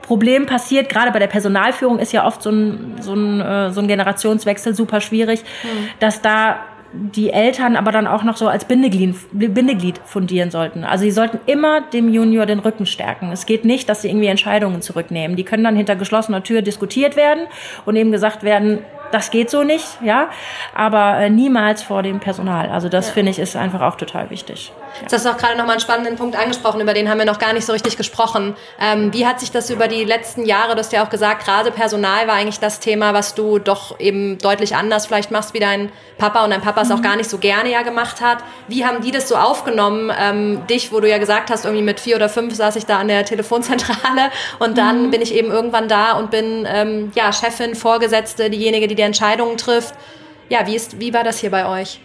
Speaker 2: Problem passiert, gerade bei der Personalführung ist ja oft so ein, so ein, äh, so ein Generationswechsel super schwierig, mhm. dass da die Eltern aber dann auch noch so als Bindeglied, Bindeglied fundieren sollten. Also sie sollten immer dem Junior den Rücken stärken. Es geht nicht, dass sie irgendwie Entscheidungen zurücknehmen. Die können dann hinter geschlossener Tür diskutiert werden und eben gesagt werden, das geht so nicht, ja, aber äh, niemals vor dem Personal. Also das ja. finde ich ist einfach auch total wichtig.
Speaker 1: Ja. Du hast auch gerade nochmal einen spannenden Punkt angesprochen, über den haben wir noch gar nicht so richtig gesprochen. Ähm, wie hat sich das über die letzten Jahre, du hast ja auch gesagt, gerade Personal war eigentlich das Thema, was du doch eben deutlich anders vielleicht machst, wie dein Papa und dein Papa es mhm. auch gar nicht so gerne ja gemacht hat. Wie haben die das so aufgenommen, ähm, dich, wo du ja gesagt hast, irgendwie mit vier oder fünf saß ich da an der Telefonzentrale und dann mhm. bin ich eben irgendwann da und bin ähm, ja Chefin, Vorgesetzte, diejenige, die die Entscheidungen trifft. Ja, wie, ist, wie war das hier bei euch?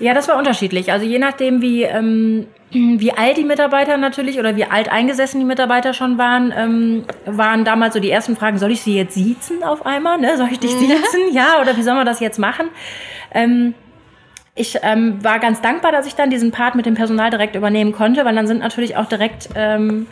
Speaker 2: Ja, das war unterschiedlich. Also je nachdem, wie, ähm, wie alt die Mitarbeiter natürlich oder wie alt eingesessen die Mitarbeiter schon waren, ähm, waren damals so die ersten Fragen, soll ich sie jetzt siezen auf einmal? Ne? Soll ich dich mhm. siezen? Ja, oder wie soll man das jetzt machen? Ähm, ich ähm, war ganz dankbar, dass ich dann diesen Part mit dem Personal direkt übernehmen konnte, weil dann sind natürlich auch direkt ähm,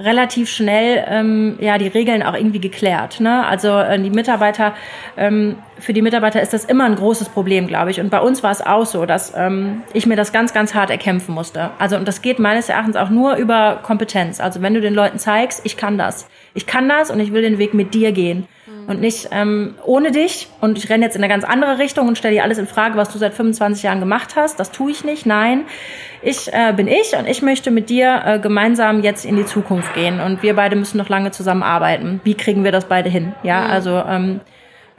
Speaker 2: relativ schnell ähm, ja die Regeln auch irgendwie geklärt. Ne? Also äh, die Mitarbeiter, ähm, für die Mitarbeiter ist das immer ein großes Problem, glaube ich. Und bei uns war es auch so, dass ähm, ich mir das ganz, ganz hart erkämpfen musste. Also und das geht meines Erachtens auch nur über Kompetenz. Also wenn du den Leuten zeigst, ich kann das, ich kann das und ich will den Weg mit dir gehen und nicht ähm, ohne dich. Und ich renne jetzt in eine ganz andere Richtung und stelle dir alles in Frage, was du seit 25 Jahren gemacht hast. Das tue ich nicht. Nein, ich äh, bin ich und ich möchte mit dir äh, gemeinsam jetzt in die Zukunft gehen. Und wir beide müssen noch lange zusammenarbeiten. Wie kriegen wir das beide hin? Ja, mhm. also ähm,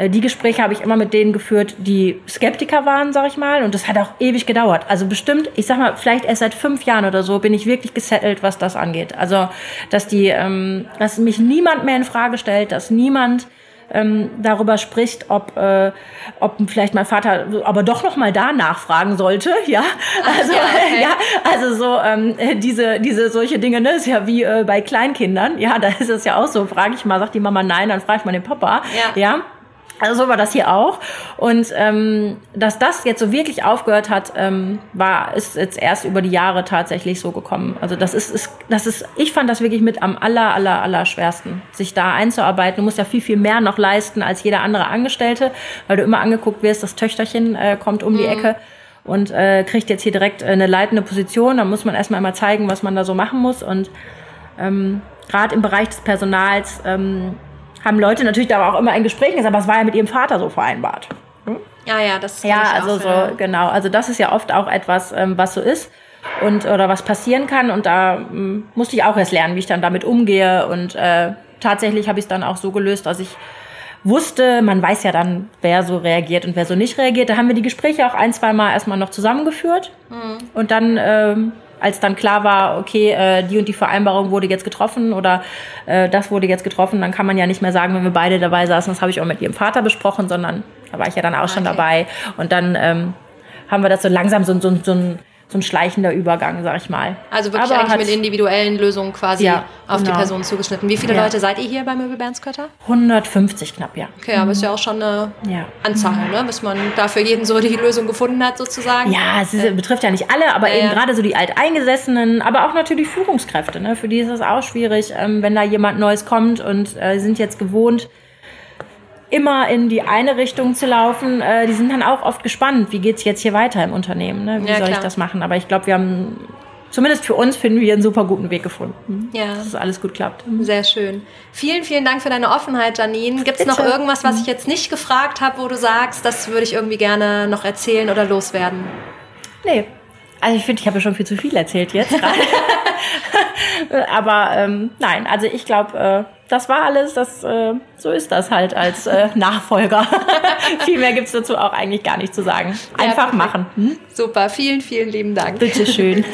Speaker 2: äh, die Gespräche habe ich immer mit denen geführt, die Skeptiker waren, sag ich mal. Und das hat auch ewig gedauert. Also bestimmt, ich sag mal, vielleicht erst seit fünf Jahren oder so bin ich wirklich gesettelt, was das angeht. Also, dass die, ähm, dass mich niemand mehr in Frage stellt, dass niemand ähm, darüber spricht, ob, äh, ob vielleicht mein Vater aber doch noch mal da nachfragen sollte, ja. Also, ja, okay. ja, also so ähm, diese, diese solche Dinge, ne, ist ja wie äh, bei Kleinkindern, ja, da ist es ja auch so, frage ich mal, sagt die Mama nein, dann frage ich mal den Papa, ja. ja. Also so war das hier auch. Und ähm, dass das jetzt so wirklich aufgehört hat, ähm, war ist jetzt erst über die Jahre tatsächlich so gekommen. Also das ist, ist das ist, ich fand das wirklich mit am aller aller aller schwersten, sich da einzuarbeiten. Du musst ja viel viel mehr noch leisten als jeder andere Angestellte, weil du immer angeguckt wirst, das Töchterchen äh, kommt um mhm. die Ecke und äh, kriegt jetzt hier direkt äh, eine leitende Position. Da muss man erstmal immer zeigen, was man da so machen muss und ähm, gerade im Bereich des Personals ähm, haben Leute natürlich da auch immer ein Gespräch gesagt, aber es war ja mit ihrem Vater so vereinbart.
Speaker 1: Hm? Ja, ja, das
Speaker 2: Ja, also auch, so, ja. genau. Also das ist ja oft auch etwas, ähm, was so ist und oder was passieren kann. Und da ähm, musste ich auch erst lernen, wie ich dann damit umgehe. Und äh, tatsächlich habe ich es dann auch so gelöst, dass ich wusste, man weiß ja dann, wer so reagiert und wer so nicht reagiert. Da haben wir die Gespräche auch ein, zwei Mal erstmal noch zusammengeführt. Mhm. Und dann ähm, als dann klar war, okay, äh, die und die Vereinbarung wurde jetzt getroffen oder äh, das wurde jetzt getroffen, dann kann man ja nicht mehr sagen, wenn wir beide dabei saßen, das habe ich auch mit ihrem Vater besprochen, sondern da war ich ja dann auch okay. schon dabei. Und dann ähm, haben wir das so langsam so, so, so ein so ein schleichender Übergang, sag ich mal.
Speaker 1: Also wirklich Aber eigentlich mit individuellen Lösungen quasi ja, auf genau. die Person zugeschnitten. Wie viele ja. Leute seid ihr hier bei Möbel Bernskötter?
Speaker 2: 150 knapp, ja.
Speaker 1: Okay, aber ist ja auch schon eine ja. Anzahl, ne? bis man da für jeden so die Lösung gefunden hat sozusagen.
Speaker 2: Ja, es ist, äh. betrifft ja nicht alle, aber eben gerade so die Alteingesessenen, aber auch natürlich Führungskräfte. Ne? Für die ist es auch schwierig, ähm, wenn da jemand Neues kommt und äh, sind jetzt gewohnt, immer in die eine Richtung zu laufen, äh, die sind dann auch oft gespannt, wie geht's jetzt hier weiter im Unternehmen, ne? wie ja, soll klar. ich das machen. Aber ich glaube, wir haben, zumindest für uns, finden wir einen super guten Weg gefunden, ja. dass es alles gut klappt.
Speaker 1: Sehr schön. Vielen, vielen Dank für deine Offenheit, Janine. Gibt es noch irgendwas, was ich jetzt nicht gefragt habe, wo du sagst, das würde ich irgendwie gerne noch erzählen oder loswerden?
Speaker 2: Nee. Also ich finde, ich habe ja schon viel zu viel erzählt jetzt. Aber ähm, nein, also ich glaube, äh, das war alles. Das, äh, so ist das halt als äh, Nachfolger. Viel mehr gibt es dazu auch eigentlich gar nicht zu sagen. Einfach ja, machen. Hm?
Speaker 1: Super, vielen, vielen lieben Dank.
Speaker 2: Bitteschön.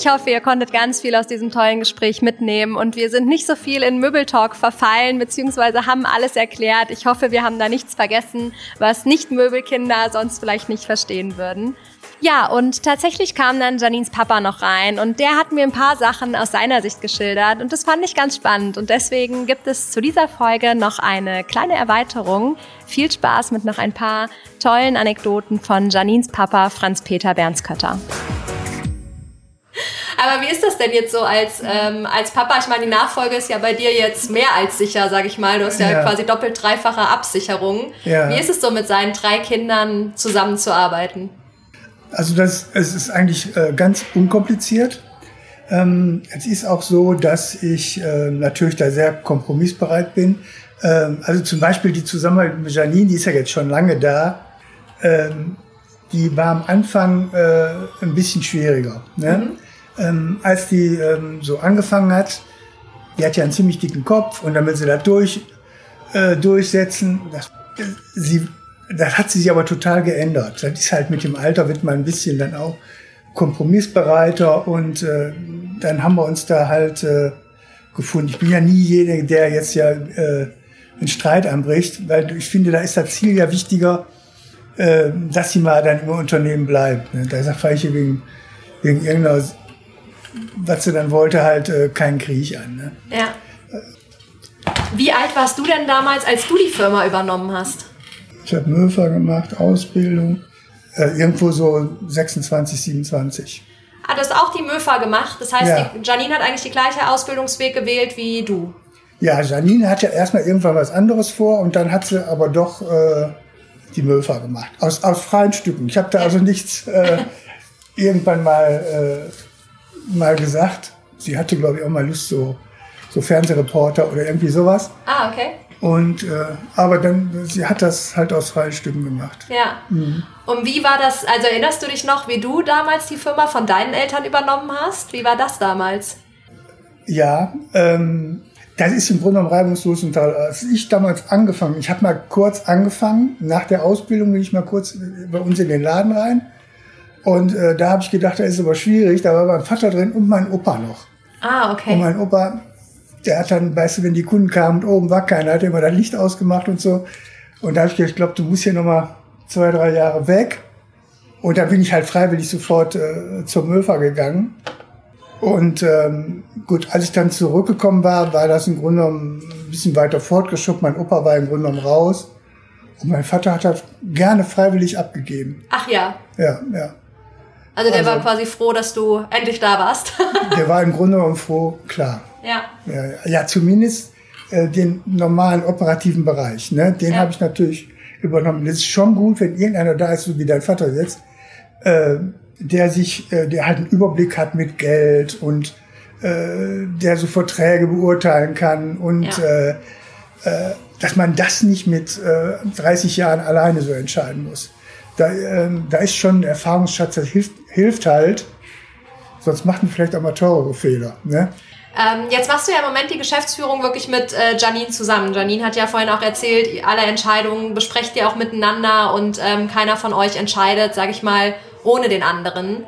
Speaker 1: Ich hoffe, ihr konntet ganz viel aus diesem tollen Gespräch mitnehmen und wir sind nicht so viel in Möbeltalk verfallen, beziehungsweise haben alles erklärt. Ich hoffe, wir haben da nichts vergessen, was nicht Möbelkinder sonst vielleicht nicht verstehen würden. Ja, und tatsächlich kam dann Janines Papa noch rein und der hat mir ein paar Sachen aus seiner Sicht geschildert und das fand ich ganz spannend und deswegen gibt es zu dieser Folge noch eine kleine Erweiterung. Viel Spaß mit noch ein paar tollen Anekdoten von Janines Papa Franz-Peter Bernskötter. Aber wie ist das denn jetzt so als, ähm, als Papa? Ich meine, die Nachfolge ist ja bei dir jetzt mehr als sicher, sag ich mal. Du hast ja, ja. quasi doppelt dreifache Absicherung. Ja. Wie ist es so, mit seinen drei Kindern zusammenzuarbeiten?
Speaker 3: Also das, es ist eigentlich äh, ganz unkompliziert. Ähm, es ist auch so, dass ich äh, natürlich da sehr kompromissbereit bin. Ähm, also zum Beispiel die Zusammenarbeit mit Janine, die ist ja jetzt schon lange da. Ähm, die war am Anfang äh, ein bisschen schwieriger. Ne? Mhm. Ähm, als die ähm, so angefangen hat, die hat ja einen ziemlich dicken Kopf und damit sie da durch, äh, durchsetzen, das, sie das hat sich aber total geändert. Das ist halt mit dem Alter wird man ein bisschen dann auch kompromissbereiter und äh, dann haben wir uns da halt äh, gefunden. Ich bin ja nie jeder, der jetzt ja äh, einen Streit anbricht, weil ich finde, da ist das Ziel ja wichtiger, äh, dass sie mal dann im Unternehmen bleibt. Ne? Da sage ich wegen, wegen irgendeiner, was sie dann wollte, halt äh, keinen Krieg an. Ne?
Speaker 1: Ja. Wie alt warst du denn damals, als du die Firma übernommen hast?
Speaker 3: Ich habe Möfer gemacht, Ausbildung. Äh, irgendwo so 26, 27.
Speaker 1: Ah, du hast auch die MÖFA gemacht. Das heißt,
Speaker 3: Ja.
Speaker 1: die, Janine hat eigentlich die gleiche Ausbildungsweg gewählt wie du.
Speaker 3: Ja, Janine hatte erstmal irgendwann was anderes vor und dann hat sie aber doch äh, die Möfa gemacht. Aus, aus freien Stücken. Ich habe da also nichts äh, irgendwann mal, äh, mal gesagt. Sie hatte, glaube ich, auch mal Lust, so, so Fernsehreporter oder irgendwie sowas.
Speaker 1: Ah, okay.
Speaker 3: Und äh, aber dann, sie hat das halt aus freien Stücken gemacht.
Speaker 1: Ja. Und wie war das, also erinnerst du dich noch, wie du damals die Firma von deinen Eltern übernommen hast? Wie war das damals?
Speaker 3: Ja, ähm, das ist im Grunde genommen reibungslos und. Als ich damals angefangen, ich habe mal kurz angefangen, nach der Ausbildung bin ich mal kurz bei uns in den Laden rein. Und äh, da habe ich gedacht, das ist aber schwierig. Da war mein Vater drin und mein Opa noch.
Speaker 1: Ah,
Speaker 3: Und
Speaker 1: okay.
Speaker 3: mein Opa, der hat dann, weißt du, wenn die Kunden kamen und oben war keiner, hat er immer das Licht ausgemacht und so. Und da habe ich gedacht, ich glaube, du musst hier nochmal zwei, drei Jahre weg. Und da bin ich halt freiwillig sofort äh, zur Möfa gegangen. Und ähm, gut, als ich dann zurückgekommen war, war das im Grunde genommen ein bisschen weiter fortgeschubbt. Mein Opa war im Grunde genommen raus. Und mein Vater hat das gerne freiwillig abgegeben.
Speaker 1: Ach ja.
Speaker 3: Ja, ja.
Speaker 1: Also der
Speaker 3: Also-
Speaker 1: war quasi froh, dass du endlich da warst.
Speaker 3: Der war im Grunde genommen froh, klar.
Speaker 1: ja.
Speaker 3: Ja, ja. zumindest äh, den normalen operativen Bereich. Ne? Den
Speaker 1: Ja.
Speaker 3: habe ich natürlich übernommen. Das ist schon gut, wenn irgendeiner da ist, so wie dein Vater jetzt, äh, der sich, äh, der halt einen Überblick hat mit Geld und äh, der so Verträge beurteilen kann und
Speaker 1: Ja.
Speaker 3: äh, äh, dass man das nicht mit äh, 30 Jahren alleine so entscheiden muss. Da, ähm, da ist schon ein Erfahrungsschatz, das hilft, hilft halt. Sonst macht man vielleicht Amateure Fehler. Ne?
Speaker 1: Ähm, jetzt machst du ja im Moment die Geschäftsführung wirklich mit äh, Janine zusammen. Janine hat ja vorhin auch erzählt, alle Entscheidungen besprecht ihr auch miteinander und ähm, keiner von euch entscheidet, sage ich mal, ohne den anderen.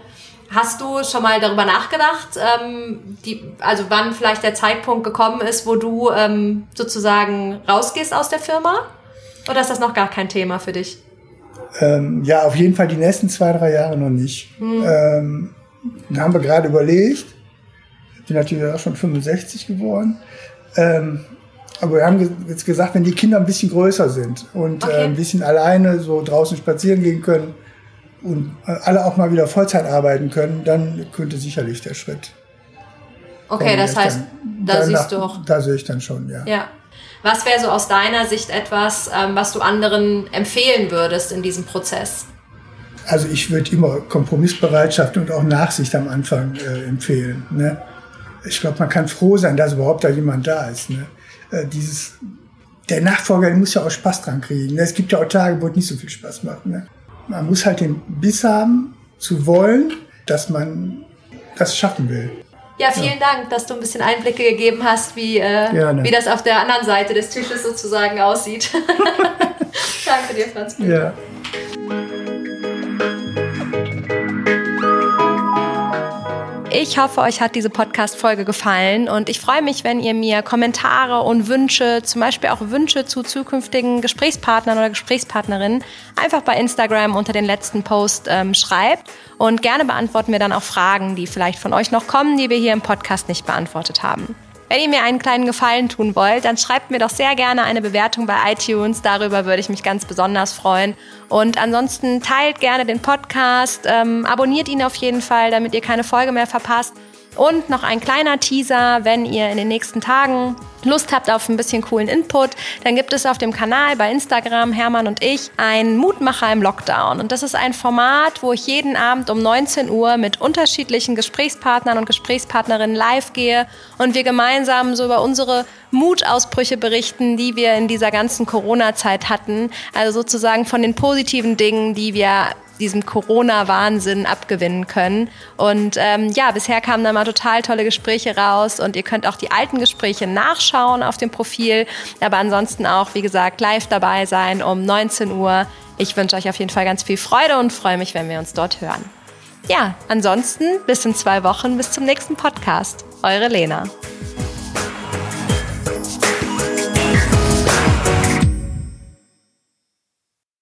Speaker 1: Hast du schon mal darüber nachgedacht, ähm, die, also wann vielleicht der Zeitpunkt gekommen ist, wo du ähm, sozusagen rausgehst aus der Firma? Oder ist das noch gar kein Thema für dich?
Speaker 3: Ähm, ja, auf jeden Fall die nächsten zwei, drei Jahre noch nicht. Ähm, da haben wir gerade überlegt. Ich bin natürlich auch schon 65 geworden. Ähm, aber wir haben jetzt gesagt, wenn die Kinder ein bisschen größer sind und
Speaker 1: Okay.
Speaker 3: äh, ein bisschen alleine so draußen spazieren gehen können und äh, alle auch mal wieder Vollzeit arbeiten können, dann könnte sicherlich der Schritt.
Speaker 1: Okay, das heißt,
Speaker 3: dann-
Speaker 1: da
Speaker 3: danach-
Speaker 1: siehst du auch.
Speaker 3: Da sehe ich dann schon, ja.
Speaker 1: Ja. Was wäre so aus deiner Sicht etwas, ähm, was du anderen empfehlen würdest in diesem Prozess?
Speaker 3: Also ich würde immer Kompromissbereitschaft und auch Nachsicht am Anfang äh, empfehlen. Ne? Ich glaube, man kann froh sein, dass überhaupt da jemand da ist. Ne? Äh, dieses, der Nachfolger muss ja auch Spaß dran kriegen. Ne? Es gibt ja auch Tage, wo es nicht so viel Spaß macht. Ne? Man muss halt den Biss haben, zu wollen, dass man das schaffen will.
Speaker 1: Ja, vielen Dank, dass du ein bisschen Einblicke gegeben hast, wie, äh, wie das auf der anderen Seite des Tisches sozusagen aussieht. Danke dir, Franz.
Speaker 3: Ja.
Speaker 1: Ich hoffe, euch hat diese Podcast-Folge gefallen und ich freue mich, wenn ihr mir Kommentare und Wünsche, zum Beispiel auch Wünsche zu zukünftigen Gesprächspartnern oder Gesprächspartnerinnen, einfach bei Instagram unter den letzten Post ähm, schreibt. Und gerne beantworten wir dann auch Fragen, die vielleicht von euch noch kommen, die wir hier im Podcast nicht beantwortet haben. Wenn ihr mir einen kleinen Gefallen tun wollt, dann schreibt mir doch sehr gerne eine Bewertung bei iTunes. Darüber würde ich mich ganz besonders freuen. Und ansonsten teilt gerne den Podcast, ähm, abonniert ihn auf jeden Fall, damit ihr keine Folge mehr verpasst. Und noch ein kleiner Teaser, wenn ihr in den nächsten Tagen Lust habt auf ein bisschen coolen Input, dann gibt es auf dem Kanal bei Instagram Hermann und ich einen Mutmacher im Lockdown. Und das ist ein Format, wo ich jeden Abend um 19 Uhr mit unterschiedlichen Gesprächspartnern und Gesprächspartnerinnen live gehe und wir gemeinsam so über unsere Mutausbrüche berichten, die wir in dieser ganzen Corona-Zeit hatten. Also sozusagen von den positiven Dingen, die wir diesem Corona-Wahnsinn abgewinnen können. Und ähm, ja, bisher kamen da mal total tolle Gespräche raus und ihr könnt auch die alten Gespräche nachschauen auf dem Profil, aber ansonsten auch, wie gesagt, live dabei sein um 19 Uhr. Ich wünsche euch auf jeden Fall ganz viel Freude und freue mich, wenn wir uns dort hören. Ja, ansonsten bis in zwei Wochen, bis zum nächsten Podcast. Eure Lena.